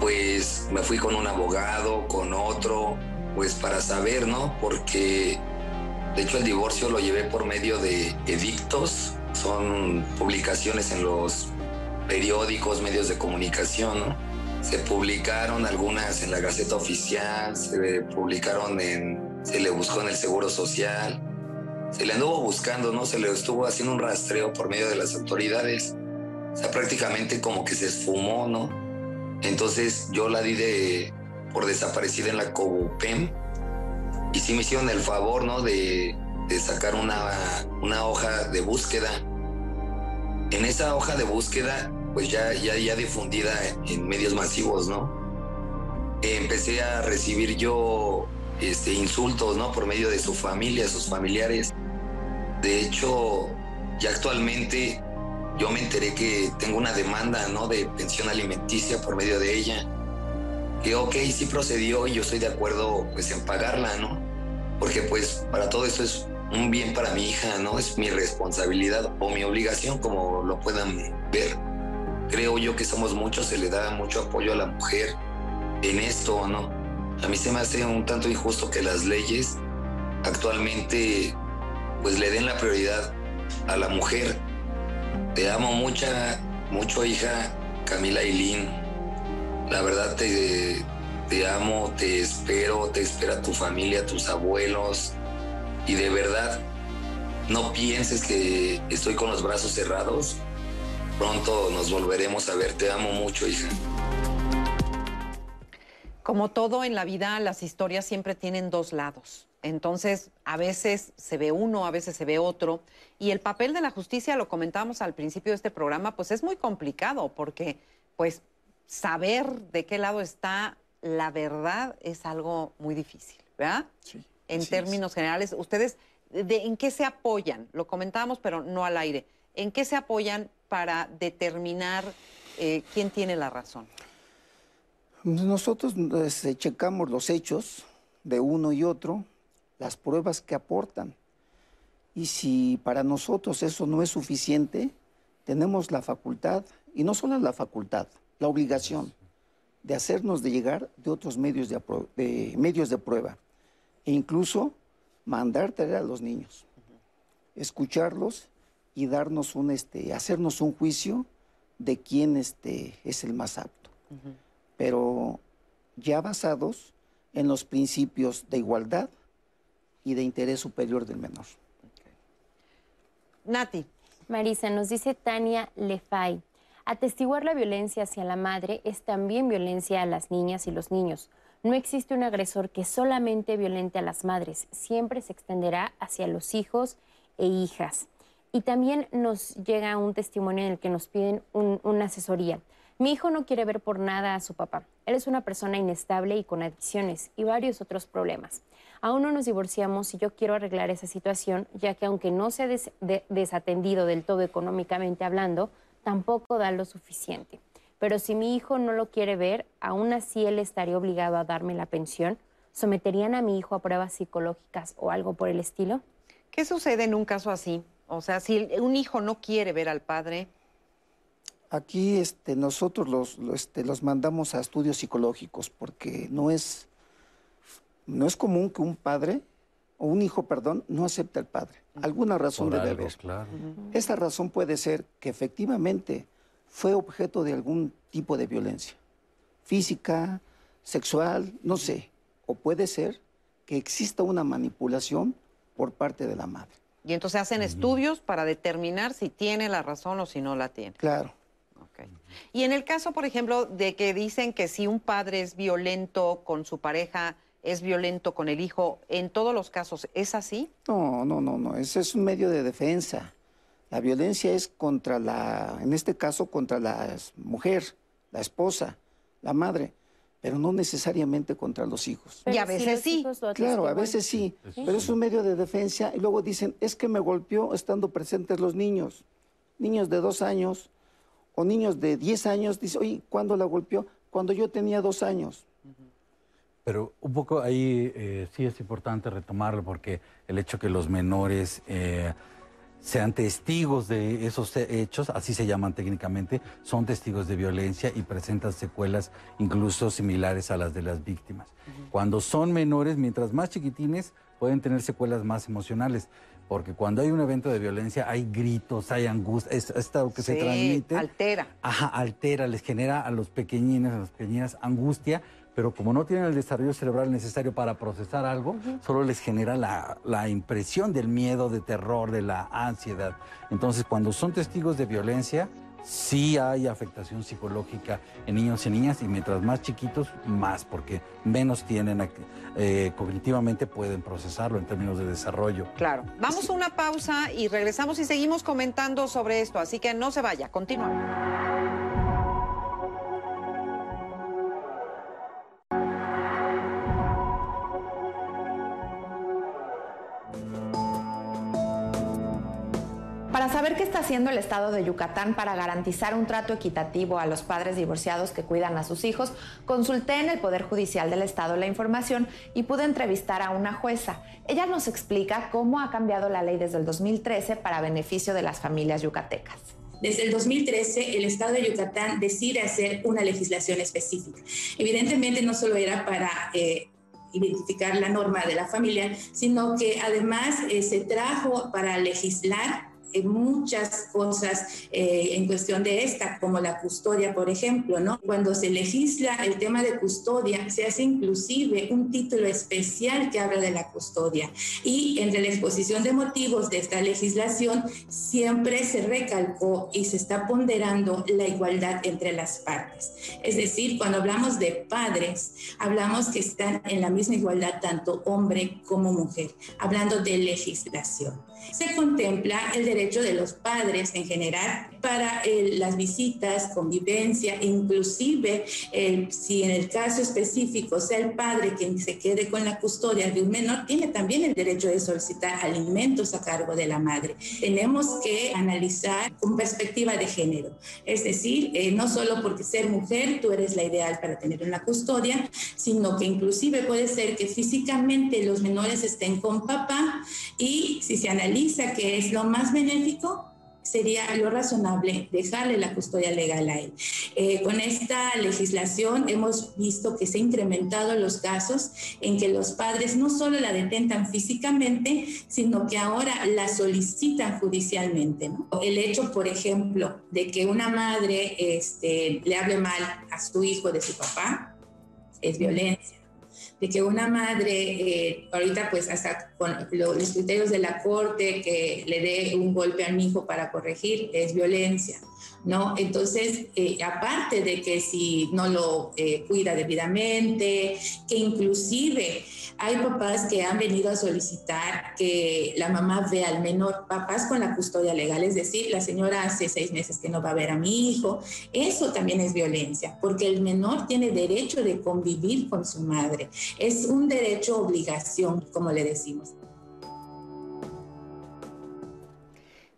pues me fui con un abogado, con otro, pues para saber, ¿no? Porque de hecho el divorcio lo llevé por medio de edictos, son publicaciones en los periódicos, medios de comunicación, ¿no? Se publicaron algunas en la Gaceta Oficial, se publicaron en, se le buscó en el Seguro Social, se le anduvo buscando, ¿no? Se le estuvo haciendo un rastreo por medio de las autoridades. O sea, prácticamente como que se esfumó, ¿no? Entonces yo la di de, por desaparecida en la COBUPEM y sí me hicieron el favor, ¿no? De, de sacar una, una hoja de búsqueda. En esa hoja de búsqueda pues ya, ya, ya difundida en medios masivos, ¿no? Empecé a recibir yo este, insultos, ¿no? Por medio de su familia, sus familiares. De hecho, ya actualmente yo me enteré que tengo una demanda, ¿no? De pensión alimenticia por medio de ella. Que, ok, sí procedió y yo estoy de acuerdo, pues, en pagarla, ¿no? Porque, pues, para todo esto es un bien para mi hija, ¿no? Es mi responsabilidad o mi obligación, como lo puedan ver creo yo que somos muchos, se le da mucho apoyo a la mujer en esto, ¿no? A mí se me hace un tanto injusto que las leyes actualmente pues le den la prioridad a la mujer. Te amo mucha, mucho hija Camila Ailín. La verdad te, te amo, te espero, te espera tu familia, tus abuelos. Y de verdad, no pienses que estoy con los brazos cerrados Pronto nos volveremos a ver. Te amo mucho, hija. Como todo en la vida, las historias siempre tienen dos lados. Entonces, a veces se ve uno, a veces se ve otro. Y el papel de la justicia, lo comentábamos al principio de este programa, pues es muy complicado porque, pues, saber de qué lado está la verdad es algo muy difícil, ¿verdad? Sí. En términos generales, ustedes, de, ¿en qué se apoyan? Lo comentábamos, pero no al aire. ¿En qué se apoyan para determinar eh, quién tiene la razón? Nosotros este, checamos los hechos de uno y otro, las pruebas que aportan. Y si para nosotros eso no es suficiente, tenemos la facultad, y no solo la facultad, la obligación de hacernos de llegar de otros medios de, de medios de prueba e incluso mandar traer a los niños, escucharlos y darnos un, este, hacernos un juicio de quién este, es el más apto. Pero ya basados en los principios de igualdad y de interés superior del menor. Nati. Marisa, nos dice Tania Lefay. Atestiguar la violencia hacia la madre es también violencia a las niñas y los niños. No existe un agresor que solamente violente a las madres, siempre se extenderá hacia los hijos e hijas. Y también nos llega un testimonio en el que nos piden una asesoría. Mi hijo no quiere ver por nada a su papá. Él es una persona inestable y con adicciones y varios otros problemas. Aún no nos divorciamos y yo quiero arreglar esa situación, ya que aunque no se desatendido del todo económicamente hablando, tampoco da lo suficiente. Pero si mi hijo no lo quiere ver, aún así él estaría obligado a darme la pensión. ¿Someterían a mi hijo a pruebas psicológicas o algo por el estilo? ¿Qué sucede en un caso así? O sea, si un hijo no quiere ver al padre. Aquí este, nosotros los, este, los mandamos a estudios psicológicos porque no es, no es común que un padre o un hijo, perdón, no acepte al padre. Alguna razón debe haber. Claro. Esta razón puede ser que efectivamente fue objeto de algún tipo de violencia, física, sexual, no sé. O puede ser que exista una manipulación por parte de la madre. Y entonces hacen estudios para determinar si tiene la razón o si no la tiene. Claro. Y en el caso, por ejemplo, de que dicen que si un padre es violento con su pareja, es violento con el hijo, ¿en todos los casos es así? No, no, no, no. Ese es un medio de defensa. La violencia es contra la, en este caso, contra la mujer, la esposa, la madre, pero no necesariamente contra los hijos. y a veces sí. Claro, a veces sí, pero es un medio de defensa y luego dicen, es que me golpeó estando presentes los niños, niños de dos años o niños de diez años, dice, oye, ¿cuándo la golpeó? Cuando yo tenía dos años. Pero un poco ahí eh, sí es importante retomarlo porque el hecho que los menores eh, sean testigos de esos hechos, así se llaman técnicamente, son testigos de violencia y presentan secuelas incluso similares a las de las víctimas. Cuando son menores, mientras más chiquitines, pueden tener secuelas más emocionales. Porque cuando hay un evento de violencia hay gritos, hay angustia, es, esto que se transmite. Altera. Ajá, altera, les genera a los pequeñines, a las pequeñinas angustia pero como no tienen el desarrollo cerebral necesario para procesar algo, solo les genera la, impresión del miedo, de terror, de la ansiedad. Entonces, cuando son testigos de violencia, sí hay afectación psicológica en niños y niñas y mientras más chiquitos, más, porque menos tienen, eh, cognitivamente pueden procesarlo en términos de desarrollo. Claro. Vamos a una pausa y regresamos y seguimos comentando sobre esto, así que no se vaya, continuamos. Para saber qué está haciendo el Estado de Yucatán para garantizar un trato equitativo a los padres divorciados que cuidan a sus hijos, consulté en el Poder Judicial del Estado la información y pude entrevistar a una jueza. Ella nos explica cómo ha cambiado la ley desde el 2013 para beneficio de las familias yucatecas. Desde el 2013, el Estado de Yucatán decide hacer una legislación específica. Evidentemente, no solo era para eh, identificar la norma de la familia, sino que además eh, se trajo para legislar muchas cosas eh, en cuestión de esta, como la custodia, por ejemplo, ¿no? Cuando se legisla el tema de custodia, se hace inclusive un título especial que habla de la custodia. Y entre la exposición de motivos de esta legislación, siempre se recalcó y se está ponderando la igualdad entre las partes. Es decir, cuando hablamos de padres, hablamos que están en la misma igualdad tanto hombre como mujer, hablando de legislación. Se contempla el derecho de los padres en general para eh, las visitas, convivencia, inclusive si en el caso específico sea el padre quien se quede con la custodia de un menor, tiene también el derecho de solicitar alimentos a cargo de la madre. Tenemos que analizar con perspectiva de género, es decir, eh, no solo porque ser mujer tú eres la ideal para tener una custodia, sino que inclusive puede ser que físicamente los menores estén con papá y si se analiza que es lo más benéfico, sería lo razonable dejarle la custodia legal a él. Eh, con esta legislación hemos visto que se han incrementado los casos en que los padres no solo la detentan físicamente, sino que ahora la solicitan judicialmente. El hecho, por ejemplo, de que una madre este, le hable mal a su hijo de su papá es violencia de que una madre, eh, ahorita pues hasta con los criterios de la corte, que le dé un golpe a mi hijo para corregir, es violencia. ¿No? Entonces, eh, aparte de que si no lo eh, cuida debidamente, que inclusive hay papás que han venido a solicitar que la mamá vea al menor, papás con la custodia legal, es decir, la señora hace seis meses que no va a ver a mi hijo, eso también es violencia, porque el menor tiene derecho de convivir con su madre, es un derecho obligación, como le decimos.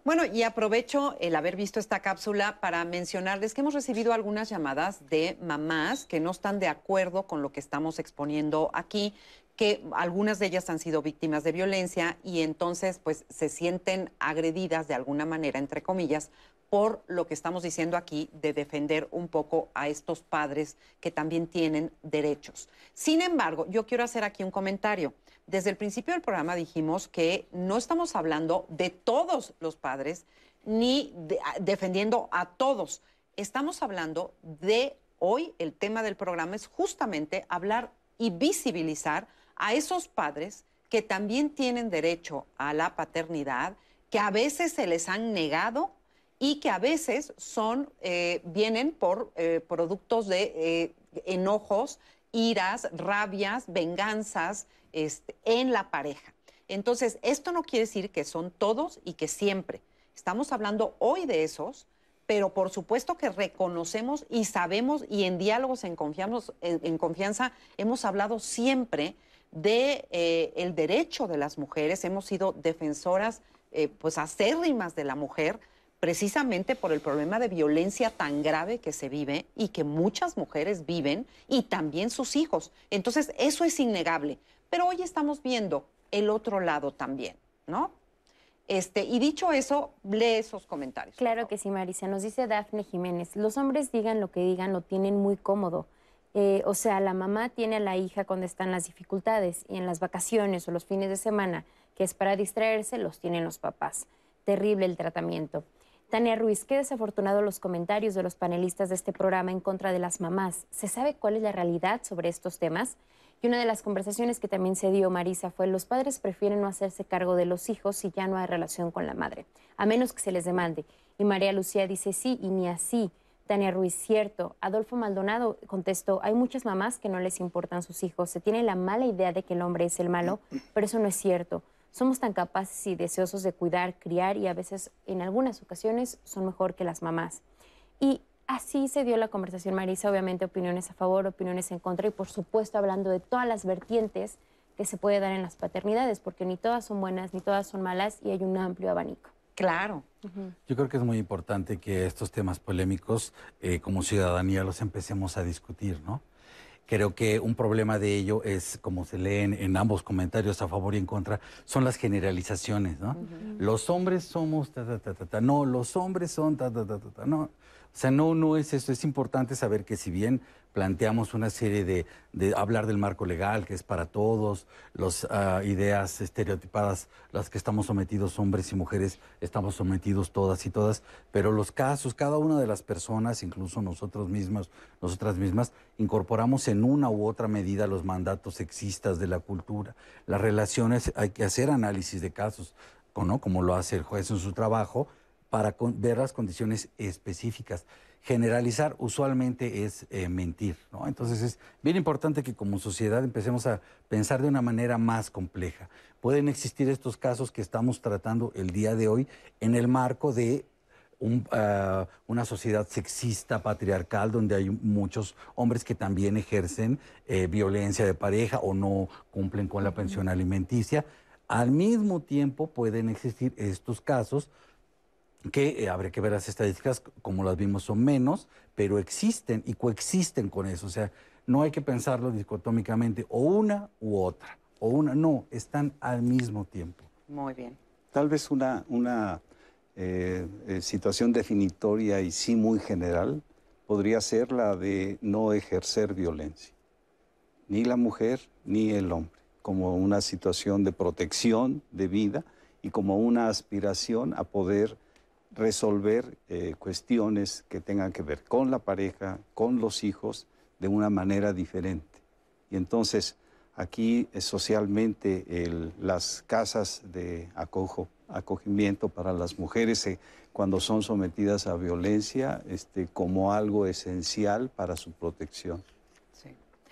Bueno, y aprovecho el haber visto esta cápsula para mencionarles que hemos recibido algunas llamadas de mamás que no están de acuerdo con lo que estamos exponiendo aquí, que algunas de ellas han sido víctimas de violencia y entonces pues se sienten agredidas de alguna manera, entre comillas, por lo que estamos diciendo aquí de defender un poco a estos padres que también tienen derechos. Sin embargo, yo quiero hacer aquí un comentario. Desde el principio del programa dijimos que no estamos hablando de todos los padres ni defendiendo a todos. Estamos hablando de hoy, el tema del programa es justamente hablar y visibilizar a esos padres que también tienen derecho a la paternidad, que a veces se les han negado y que a veces son, eh, vienen por eh, productos de eh, enojos, iras, rabias, venganzas, este, en la pareja. Entonces, esto no quiere decir que son todos y que siempre. Estamos hablando hoy de esos, pero por supuesto que reconocemos y sabemos y en diálogos en, en, confianza hemos hablado siempre de eh, el derecho de las mujeres, hemos sido defensoras eh, pues acérrimas de la mujer, precisamente por el problema de violencia tan grave que se vive y que muchas mujeres viven y también sus hijos. Entonces, eso es innegable. Pero hoy estamos viendo el otro lado también, ¿no? Este, y dicho eso, lee esos comentarios. Claro que sí, Marisa. Nos dice Dafne Jiménez, los hombres digan lo que digan, lo tienen muy cómodo. Eh, o sea, la mamá tiene a la hija cuando están las dificultades y en las vacaciones o los fines de semana, que es para distraerse, los tienen los papás. Terrible el tratamiento. Tania Ruiz, qué desafortunado los comentarios de los panelistas de este programa en contra de las mamás. ¿Se sabe cuál es la realidad sobre estos temas? Y una de las conversaciones que también se dio, Marisa, fue los padres prefieren no hacerse cargo de los hijos si ya no hay relación con la madre, a menos que se les demande. Y María Lucía dice sí, y ni así. Tania Ruiz, cierto. Adolfo Maldonado contestó, hay muchas mamás que no les importan sus hijos. Se tiene la mala idea de que el hombre es el malo, pero eso no es cierto. Somos tan capaces y deseosos de cuidar, criar y a veces en algunas ocasiones son mejor que las mamás. Y así se dio la conversación, Marisa, obviamente opiniones a favor, opiniones en contra y por supuesto hablando de todas las vertientes que se puede dar en las paternidades, porque ni todas son buenas, ni todas son malas y hay un amplio abanico. Claro. Yo creo que es muy importante que estos temas polémicos, eh, como ciudadanía, los empecemos a discutir, ¿no? Creo que un problema de ello es, como se leen en ambos comentarios a favor y en contra, son las generalizaciones, ¿no? Los hombres somos ta, ta, ta, ta, ta, no, los hombres son ta, ta, ta, ta, ta, no. O sea, no, no es eso. Es importante saber que si bien planteamos una serie de, de hablar del marco legal, que es para todos, las ah, ideas estereotipadas, las que estamos sometidos hombres y mujeres, estamos sometidos todas y todas, pero los casos, cada una de las personas, incluso nosotros mismos, nosotras mismas, incorporamos en una u otra medida los mandatos sexistas de la cultura. Las relaciones, hay que hacer análisis de casos, ¿no? como lo hace el juez en su trabajo, para ver las condiciones específicas generalizar usualmente es eh, mentir, ¿no? Entonces es bien importante que como sociedad empecemos a pensar de una manera más compleja. Pueden existir estos casos que estamos tratando el día de hoy en el marco de ah, una sociedad sexista, patriarcal, donde hay muchos hombres que también ejercen eh, violencia de pareja o no cumplen con la pensión alimenticia. Al mismo tiempo pueden existir estos casos que eh, habría que ver las estadísticas, como las vimos, son menos, pero existen y coexisten con eso. O sea, no hay que pensarlo dicotómicamente, o una u otra, o una, no, están al mismo tiempo. Muy bien. Tal vez una, una eh, eh, situación definitoria y sí muy general podría ser la de no ejercer violencia, ni la mujer ni el hombre, como una situación de protección de vida y como una aspiración a poder resolver eh, cuestiones que tengan que ver con la pareja, con los hijos, de una manera diferente. Y entonces aquí eh, socialmente las casas de acogimiento para las mujeres eh, cuando son sometidas a violencia este, como algo esencial para su protección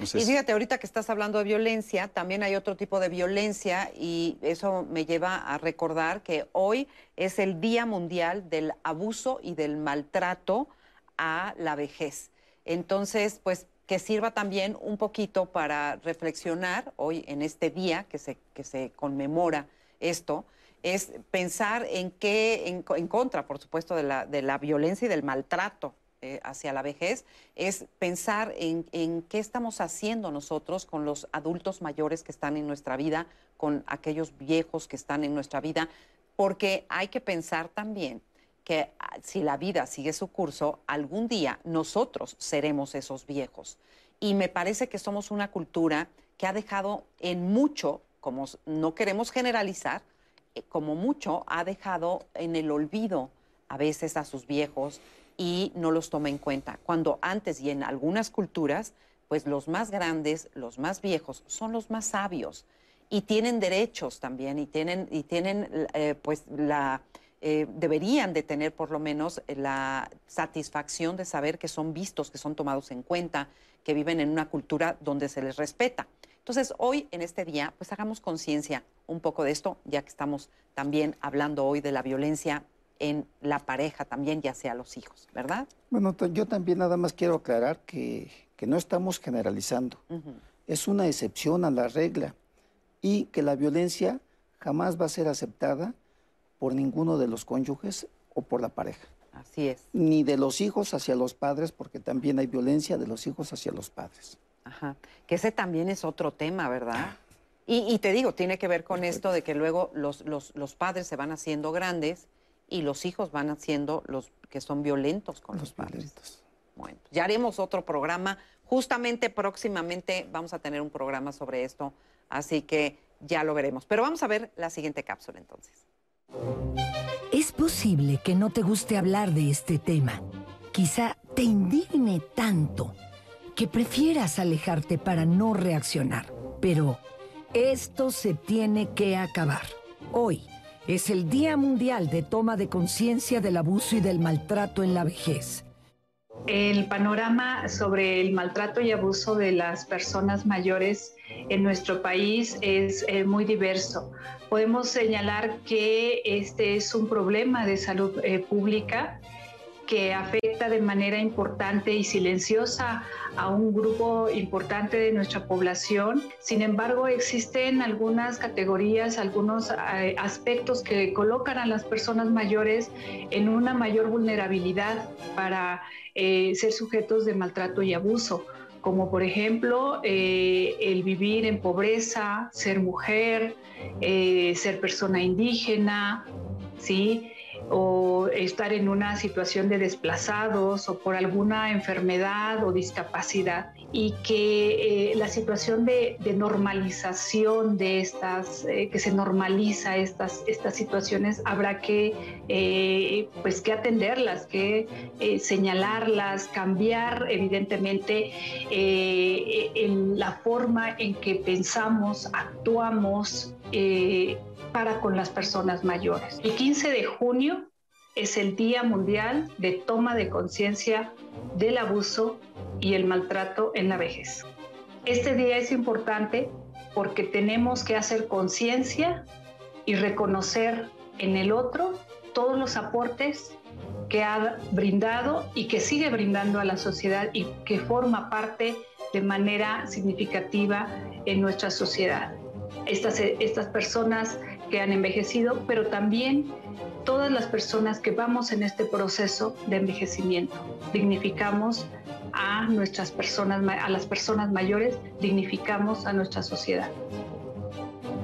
y fíjate, ahorita que estás hablando de violencia, también hay otro tipo de violencia y eso me lleva a recordar que hoy es el Día Mundial del Abuso y del Maltrato a la Vejez. Entonces, pues que sirva también un poquito para reflexionar hoy en este día que se, que se conmemora esto, es pensar en qué, en, en contra, por supuesto, de la, de la violencia y del maltrato eh, hacia la vejez es pensar en, qué estamos haciendo nosotros con los adultos mayores que están en nuestra vida, con aquellos viejos que están en nuestra vida, porque hay que pensar también que ah, si la vida sigue su curso, algún día nosotros seremos esos viejos. Y me parece que somos una cultura que ha dejado en mucho, como no queremos generalizar, eh, como mucho ha dejado en el olvido a veces a sus viejos, y no los toma en cuenta. Cuando antes y en algunas culturas, pues los más grandes, los más viejos, son los más sabios y tienen derechos también y tienen, y tienen eh, pues la... Eh, deberían de tener por lo menos la satisfacción de saber que son vistos, que son tomados en cuenta, que viven en una cultura donde se les respeta. Entonces, hoy, en este día, pues hagamos conciencia un poco de esto, ya que estamos también hablando hoy de la violencia en la pareja también, ya sea los hijos, ¿verdad? Bueno, yo también nada más quiero aclarar que, no estamos generalizando. Es una excepción a la regla y que la violencia jamás va a ser aceptada por ninguno de los cónyuges o por la pareja. Así es. Ni de los hijos hacia los padres, porque también hay violencia de los hijos hacia los padres. Ajá. Que ese también es otro tema, ¿verdad? Y, te digo, tiene que ver con esto de que luego los, los, padres se van haciendo grandes y los hijos van haciendo los que son violentos con los, padres. Bueno, ya haremos otro programa. Justamente próximamente vamos a tener un programa sobre esto, así que ya lo veremos. Pero vamos a ver la siguiente cápsula entonces. Es posible que no te guste hablar de este tema. Quizá te indigne tanto que prefieras alejarte para no reaccionar. Pero esto se tiene que acabar. Hoy es el Día Mundial de Toma de Conciencia del Abuso y del Maltrato en la Vejez. El panorama sobre el maltrato y abuso de las personas mayores en nuestro país es eh, muy diverso. Podemos señalar que este es un problema de salud eh, pública que afecta de manera importante y silenciosa a un grupo importante de nuestra población. Sin embargo, existen algunas categorías, algunos eh, aspectos que colocan a las personas mayores en una mayor vulnerabilidad para eh, ser sujetos de maltrato y abuso como por ejemplo eh, el vivir en pobreza, ser mujer, ser persona indígena, ¿sí? O estar en una situación de desplazados o por alguna enfermedad o discapacidad y que eh, la situación de, normalización de estas, eh, que se normaliza estas, estas situaciones, habrá que, eh, pues, que atenderlas, que señalarlas, cambiar evidentemente en la forma en que pensamos, actuamos, para con las personas mayores. El 15 de junio es el Día Mundial de Toma de Conciencia del Abuso y el Maltrato en la Vejez. Este día es importante porque tenemos que hacer conciencia y reconocer en el otro todos los aportes que ha brindado y que sigue brindando a la sociedad y que forma parte de manera significativa en nuestra sociedad. Estas, estas personas que han envejecido, pero también todas las personas que vamos en este proceso de envejecimiento. Dignificamos a nuestras personas, a las personas mayores, dignificamos a nuestra sociedad.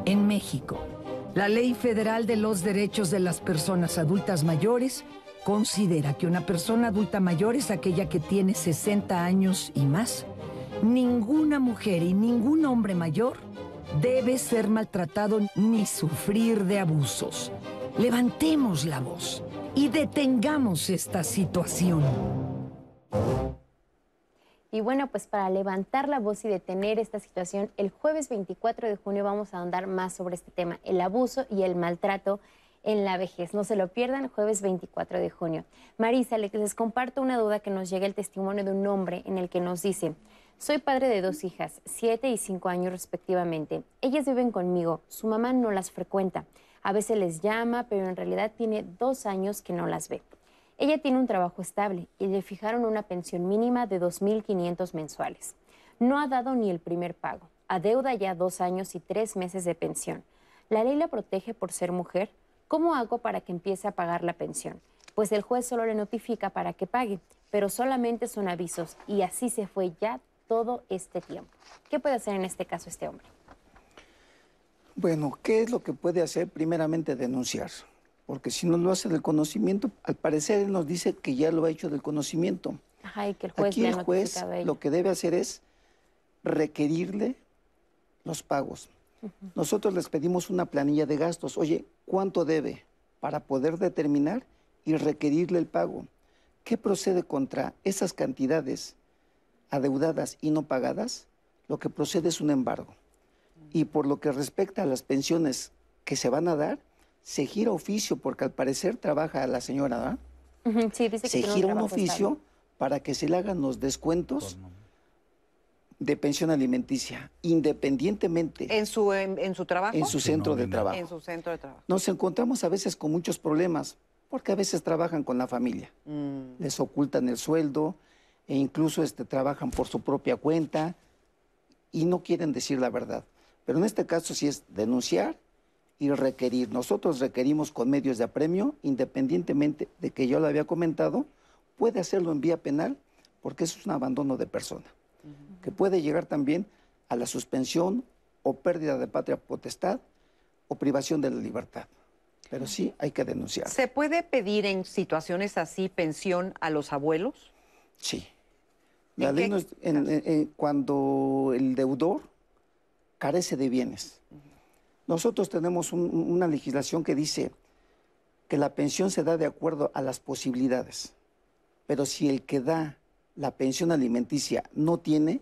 En México, la Ley Federal de los Derechos de las Personas Adultas Mayores considera que una persona adulta mayor es aquella que tiene 60 años y más. Ninguna mujer y ningún hombre mayor debe ser maltratado ni sufrir de abusos. Levantemos la voz y detengamos esta situación. Y bueno, pues para levantar la voz y detener esta situación, el jueves 24 de junio vamos a ahondar más sobre este tema, el abuso y el maltrato en la vejez. No se lo pierdan, jueves 24 de junio. Marisa, les comparto una duda que nos llega el testimonio de un hombre en el que nos dice, soy padre de dos hijas, siete y cinco años respectivamente. Ellas viven conmigo, su mamá no las frecuenta. A veces les llama, pero en realidad tiene dos años que no las ve. Ella tiene un trabajo estable y le fijaron una pensión mínima de 2.500 mensuales. No ha dado ni el primer pago. Adeuda ya dos años y tres meses de pensión. La ley la protege por ser mujer. ¿Cómo hago para que empiece a pagar la pensión? Pues el juez solo le notifica para que pague, pero solamente son avisos y así se fue ya todo este tiempo. ¿Qué puede hacer en este caso este hombre? Bueno, ¿qué es lo que puede hacer? Primeramente denunciar, porque si no lo hace del conocimiento, al parecer él nos dice que ya lo ha hecho del conocimiento. Ajá, y que el juez Aquí el juez lo que debe hacer es requerirle los pagos. Nosotros les pedimos una planilla de gastos. Oye, ¿cuánto debe? Para poder determinar y requerirle el pago. ¿Qué procede contra esas cantidades adeudadas y no pagadas, lo que procede es un embargo. Y por lo que respecta a las pensiones que se van a dar, se gira oficio, porque al parecer trabaja la señora, ¿verdad? sí, dice que se gira un oficio para que se le hagan los descuentos de pensión alimenticia, independientemente. ¿En su, en, su trabajo? En su centro de trabajo. En su centro de trabajo. Nos encontramos a veces con muchos problemas Porque a veces trabajan con la familia, Mm. les ocultan el sueldo e incluso este, trabajan por su propia cuenta y no quieren decir la verdad. Pero en este caso sí es denunciar y requerir. Nosotros requerimos con medios de apremio, independientemente de que yo lo había comentado, puede hacerlo en vía penal porque eso es un abandono de persona, que puede llegar también a la suspensión o pérdida de patria potestad o privación de la libertad. Pero sí hay que denunciar. ¿Se puede pedir en situaciones así pensión a los abuelos? Sí. La ¿En ley qué no es- en- en- cuando el deudor carece de bienes. Nosotros tenemos un- una legislación que dice que la pensión se da de acuerdo a las posibilidades, pero si el que da la pensión alimenticia no tiene,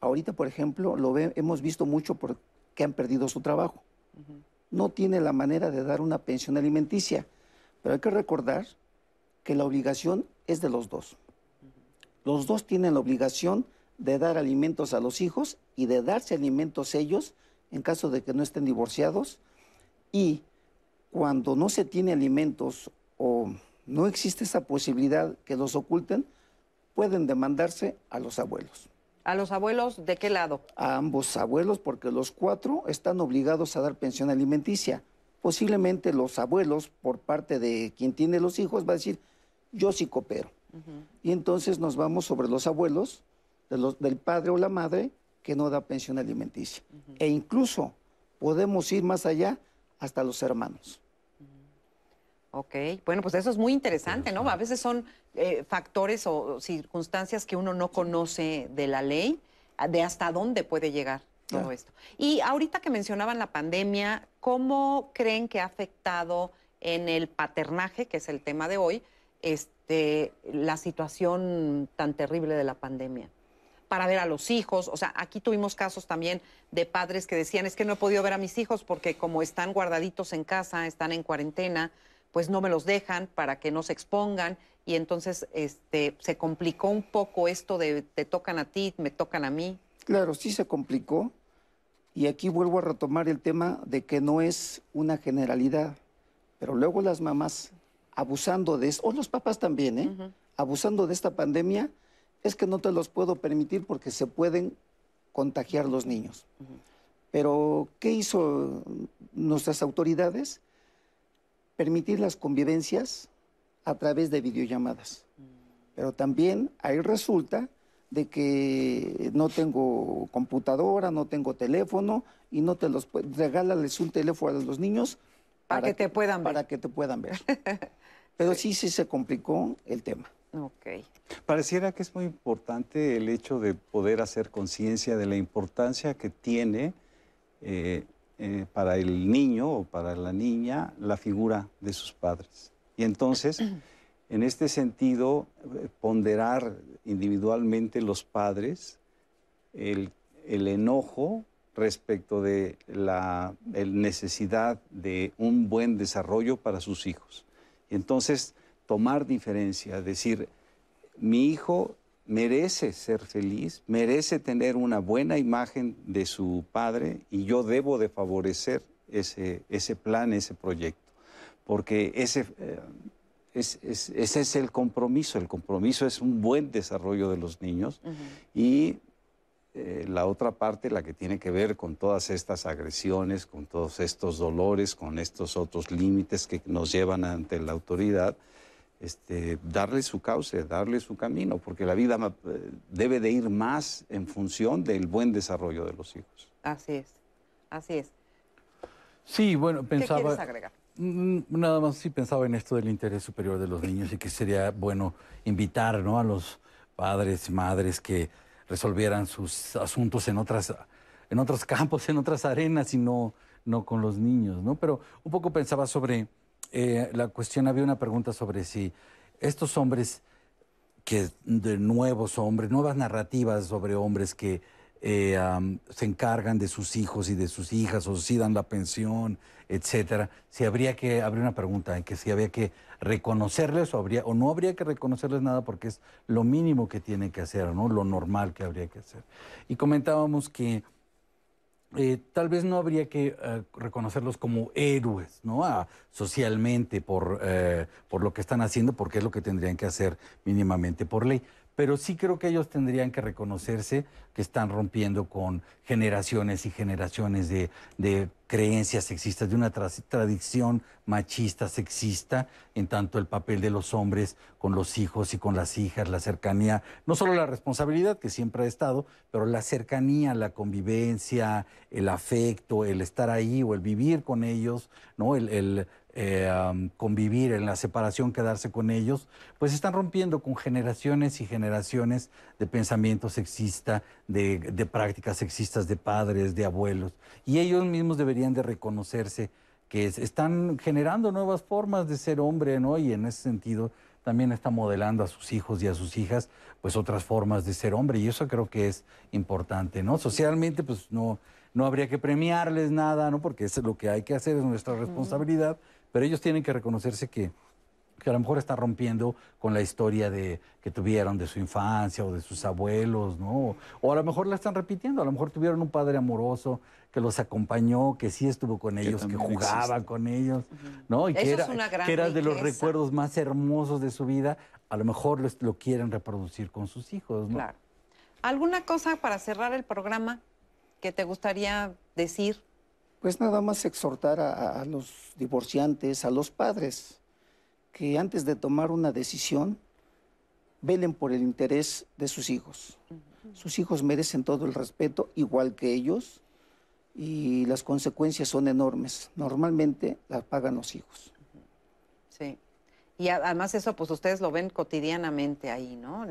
ahorita por ejemplo lo ve- hemos visto mucho porque han perdido su trabajo. No tiene la manera de dar una pensión alimenticia, pero hay que recordar que la obligación es de los dos. Los dos tienen la obligación de dar alimentos a los hijos y de darse alimentos ellos en caso de que no estén divorciados. Y cuando no se tiene alimentos o no existe esa posibilidad que los oculten, pueden demandarse a los abuelos. ¿A los abuelos de qué lado? A ambos abuelos, porque los cuatro están obligados a dar pensión alimenticia. Posiblemente los abuelos, por parte de quien tiene los hijos, va a decir, yo sí coopero. Y entonces nos vamos sobre los abuelos, de los- del padre o la madre, que no da pensión alimenticia. E incluso podemos ir más allá hasta los hermanos. Ok, bueno, pues eso es muy interesante, ¿no? A veces son eh, factores o circunstancias que uno no conoce de la ley, de hasta dónde puede llegar todo Claro. esto. Y ahorita que mencionaban la pandemia, ¿cómo creen que ha afectado en el paternaje, que es el tema de hoy, este, la situación tan terrible de la pandemia? Para ver a los hijos, o sea, aquí tuvimos casos también de padres que decían, es que no he podido ver a mis hijos porque como están guardaditos en casa, están en cuarentena, pues no me los dejan para que no se expongan y entonces este, se complicó un poco esto de te tocan a ti, me tocan a mí. Claro, sí se complicó. Y aquí vuelvo a retomar el tema de que no es una generalidad. Pero luego las mamás abusando de eso, o los papás también, ¿eh? Abusando de esta pandemia, es que no te los puedo permitir porque se pueden contagiar los niños. Pero, ¿qué hizo nuestras autoridades? Permitir las convivencias a través de videollamadas. Pero también ahí resulta de que no tengo computadora, no tengo teléfono y no te los regálales un teléfono a los niños Para que te puedan ver. para que te puedan ver. *laughs* Pero sí sí se complicó el tema. Ok. Pareciera que es muy importante el hecho de poder hacer conciencia de la importancia que tiene eh, eh, para el niño o para la niña la figura de sus padres. Y entonces, *clears throat* en este sentido, eh, ponderar individualmente los padres el, el enojo respecto de la el necesidad de un buen desarrollo para sus hijos. Entonces tomar diferencia, decir, mi hijo merece ser feliz, merece tener una buena imagen de su padre y yo debo de favorecer ese, ese plan, ese proyecto, porque ese, eh, es- es- ese es el compromiso, el compromiso es un buen desarrollo de los niños y eh, la otra parte, la que tiene que ver con todas estas agresiones, con todos estos dolores, con estos otros límites que nos llevan ante la autoridad, este, darle su cauce, darle su camino, porque la vida eh, debe de ir más en función del buen desarrollo de los hijos. Así es, así es. Sí, bueno, ¿Qué pensaba... quieres agregar? Mm, Nada más sí pensaba en esto del interés superior de los niños y que sería bueno invitar ¿no? a los padres, madres que resolvieran sus asuntos en otras, en otros campos, en otras arenas y no, no con los niños, ¿no? Pero un poco pensaba sobre eh, la cuestión, había una pregunta sobre si estos hombres que de nuevos hombres, nuevas narrativas sobre hombres que eh, se encargan de sus hijos y de sus hijas o si dan la pensión, etcétera. Si habría que, habría una pregunta en que si había que reconocerles o habría o no habría que reconocerles nada porque es lo mínimo que tienen que hacer, ¿no? Lo normal que habría que hacer. Y comentábamos que eh, tal vez no habría que eh, reconocerlos como héroes, ¿no? Socialmente por, eh, por lo que están haciendo, porque es lo que tendrían que hacer mínimamente por ley pero sí creo que ellos tendrían que reconocerse que están rompiendo con generaciones y generaciones de, creencias sexistas, de una tradición machista, sexista, en tanto el papel de los hombres con los hijos y con las hijas, la cercanía, no solo la responsabilidad que siempre ha estado, pero la cercanía, la convivencia, el afecto, el estar ahí o el vivir con ellos, ¿no? el eh, convivir en la separación, quedarse con ellos, pues están rompiendo con generaciones y generaciones de pensamiento sexista, de, prácticas sexistas de padres, de abuelos. Y ellos mismos deberían de reconocerse que están generando nuevas formas de ser hombre, ¿no? Y en ese sentido también está modelando a sus hijos y a sus hijas, pues otras formas de ser hombre. Y eso creo que es importante, ¿no? Socialmente, pues no, no habría que premiarles nada, ¿no? Porque es lo que hay que hacer, es nuestra responsabilidad pero ellos tienen que reconocerse que, a lo mejor están rompiendo con la historia de, que tuvieron de su infancia o de sus abuelos, ¿no? O a lo mejor la están repitiendo, a lo mejor tuvieron un padre amoroso que los acompañó, que sí estuvo con ellos, que, jugaba con ellos, ¿no? Y que era, que era de los recuerdos más hermosos de su vida, a lo mejor lo, quieren reproducir con sus hijos, ¿no? Claro. ¿Alguna cosa para cerrar el programa que te gustaría decir? Pues nada más exhortar a, los divorciantes, a los padres, que antes de tomar una decisión, velen por el interés de sus hijos. Sus hijos merecen todo el respeto, igual que ellos, y las consecuencias son enormes. Normalmente las pagan los hijos. Sí. Y además eso, pues ustedes lo ven cotidianamente ahí, ¿no?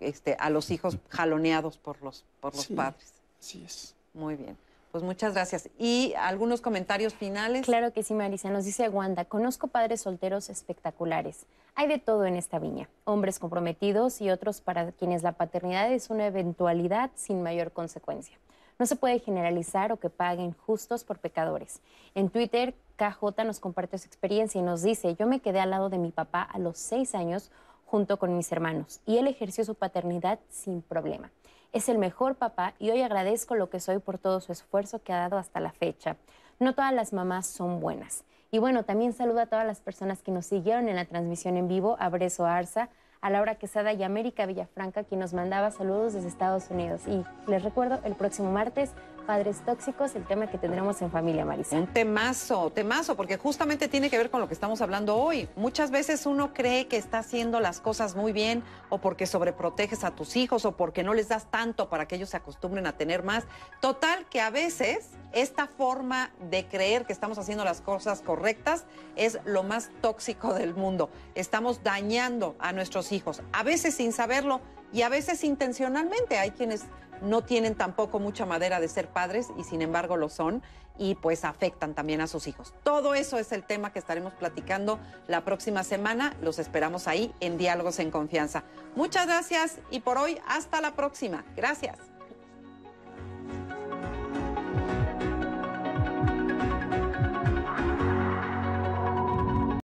Este, a los hijos *laughs* jaloneados por los, por los padres. Así es. Muy bien. Pues muchas gracias. ¿Y algunos comentarios finales? Claro que sí, Marisa. Nos dice Wanda, conozco padres solteros espectaculares. Hay de todo en esta viña. Hombres comprometidos y otros para quienes la paternidad es una eventualidad sin mayor consecuencia. No se puede generalizar o que paguen justos por pecadores. En Twitter, KJ nos comparte su experiencia y nos dice, yo me quedé al lado de mi papá a los seis años junto con mis hermanos y él ejerció su paternidad sin problema. Es el mejor papá y hoy agradezco lo que soy por todo su esfuerzo que ha dado hasta la fecha. No todas las mamás son buenas. Y bueno, también saludo a todas las personas que nos siguieron en la transmisión en vivo, a Breso Arza, a Laura Quesada y América Villafranca, quien nos mandaba saludos desde Estados Unidos. Y les recuerdo, el próximo martes padres tóxicos, el tema que tendremos en familia, Marisa. Un temazo, temazo, porque justamente tiene que ver con lo que estamos hablando hoy. Muchas veces uno cree que está haciendo las cosas muy bien o porque sobreproteges a tus hijos o porque no les das tanto para que ellos se acostumbren a tener más. Total, que a veces esta forma de creer que estamos haciendo las cosas correctas es lo más tóxico del mundo. Estamos dañando a nuestros hijos, a veces sin saberlo y a veces intencionalmente. Hay quienes no tienen tampoco mucha madera de ser padres y sin embargo lo son y pues afectan también a sus hijos. Todo eso es el tema que estaremos platicando la próxima semana. Los esperamos ahí en Diálogos en Confianza. Muchas gracias y por hoy hasta la próxima. Gracias.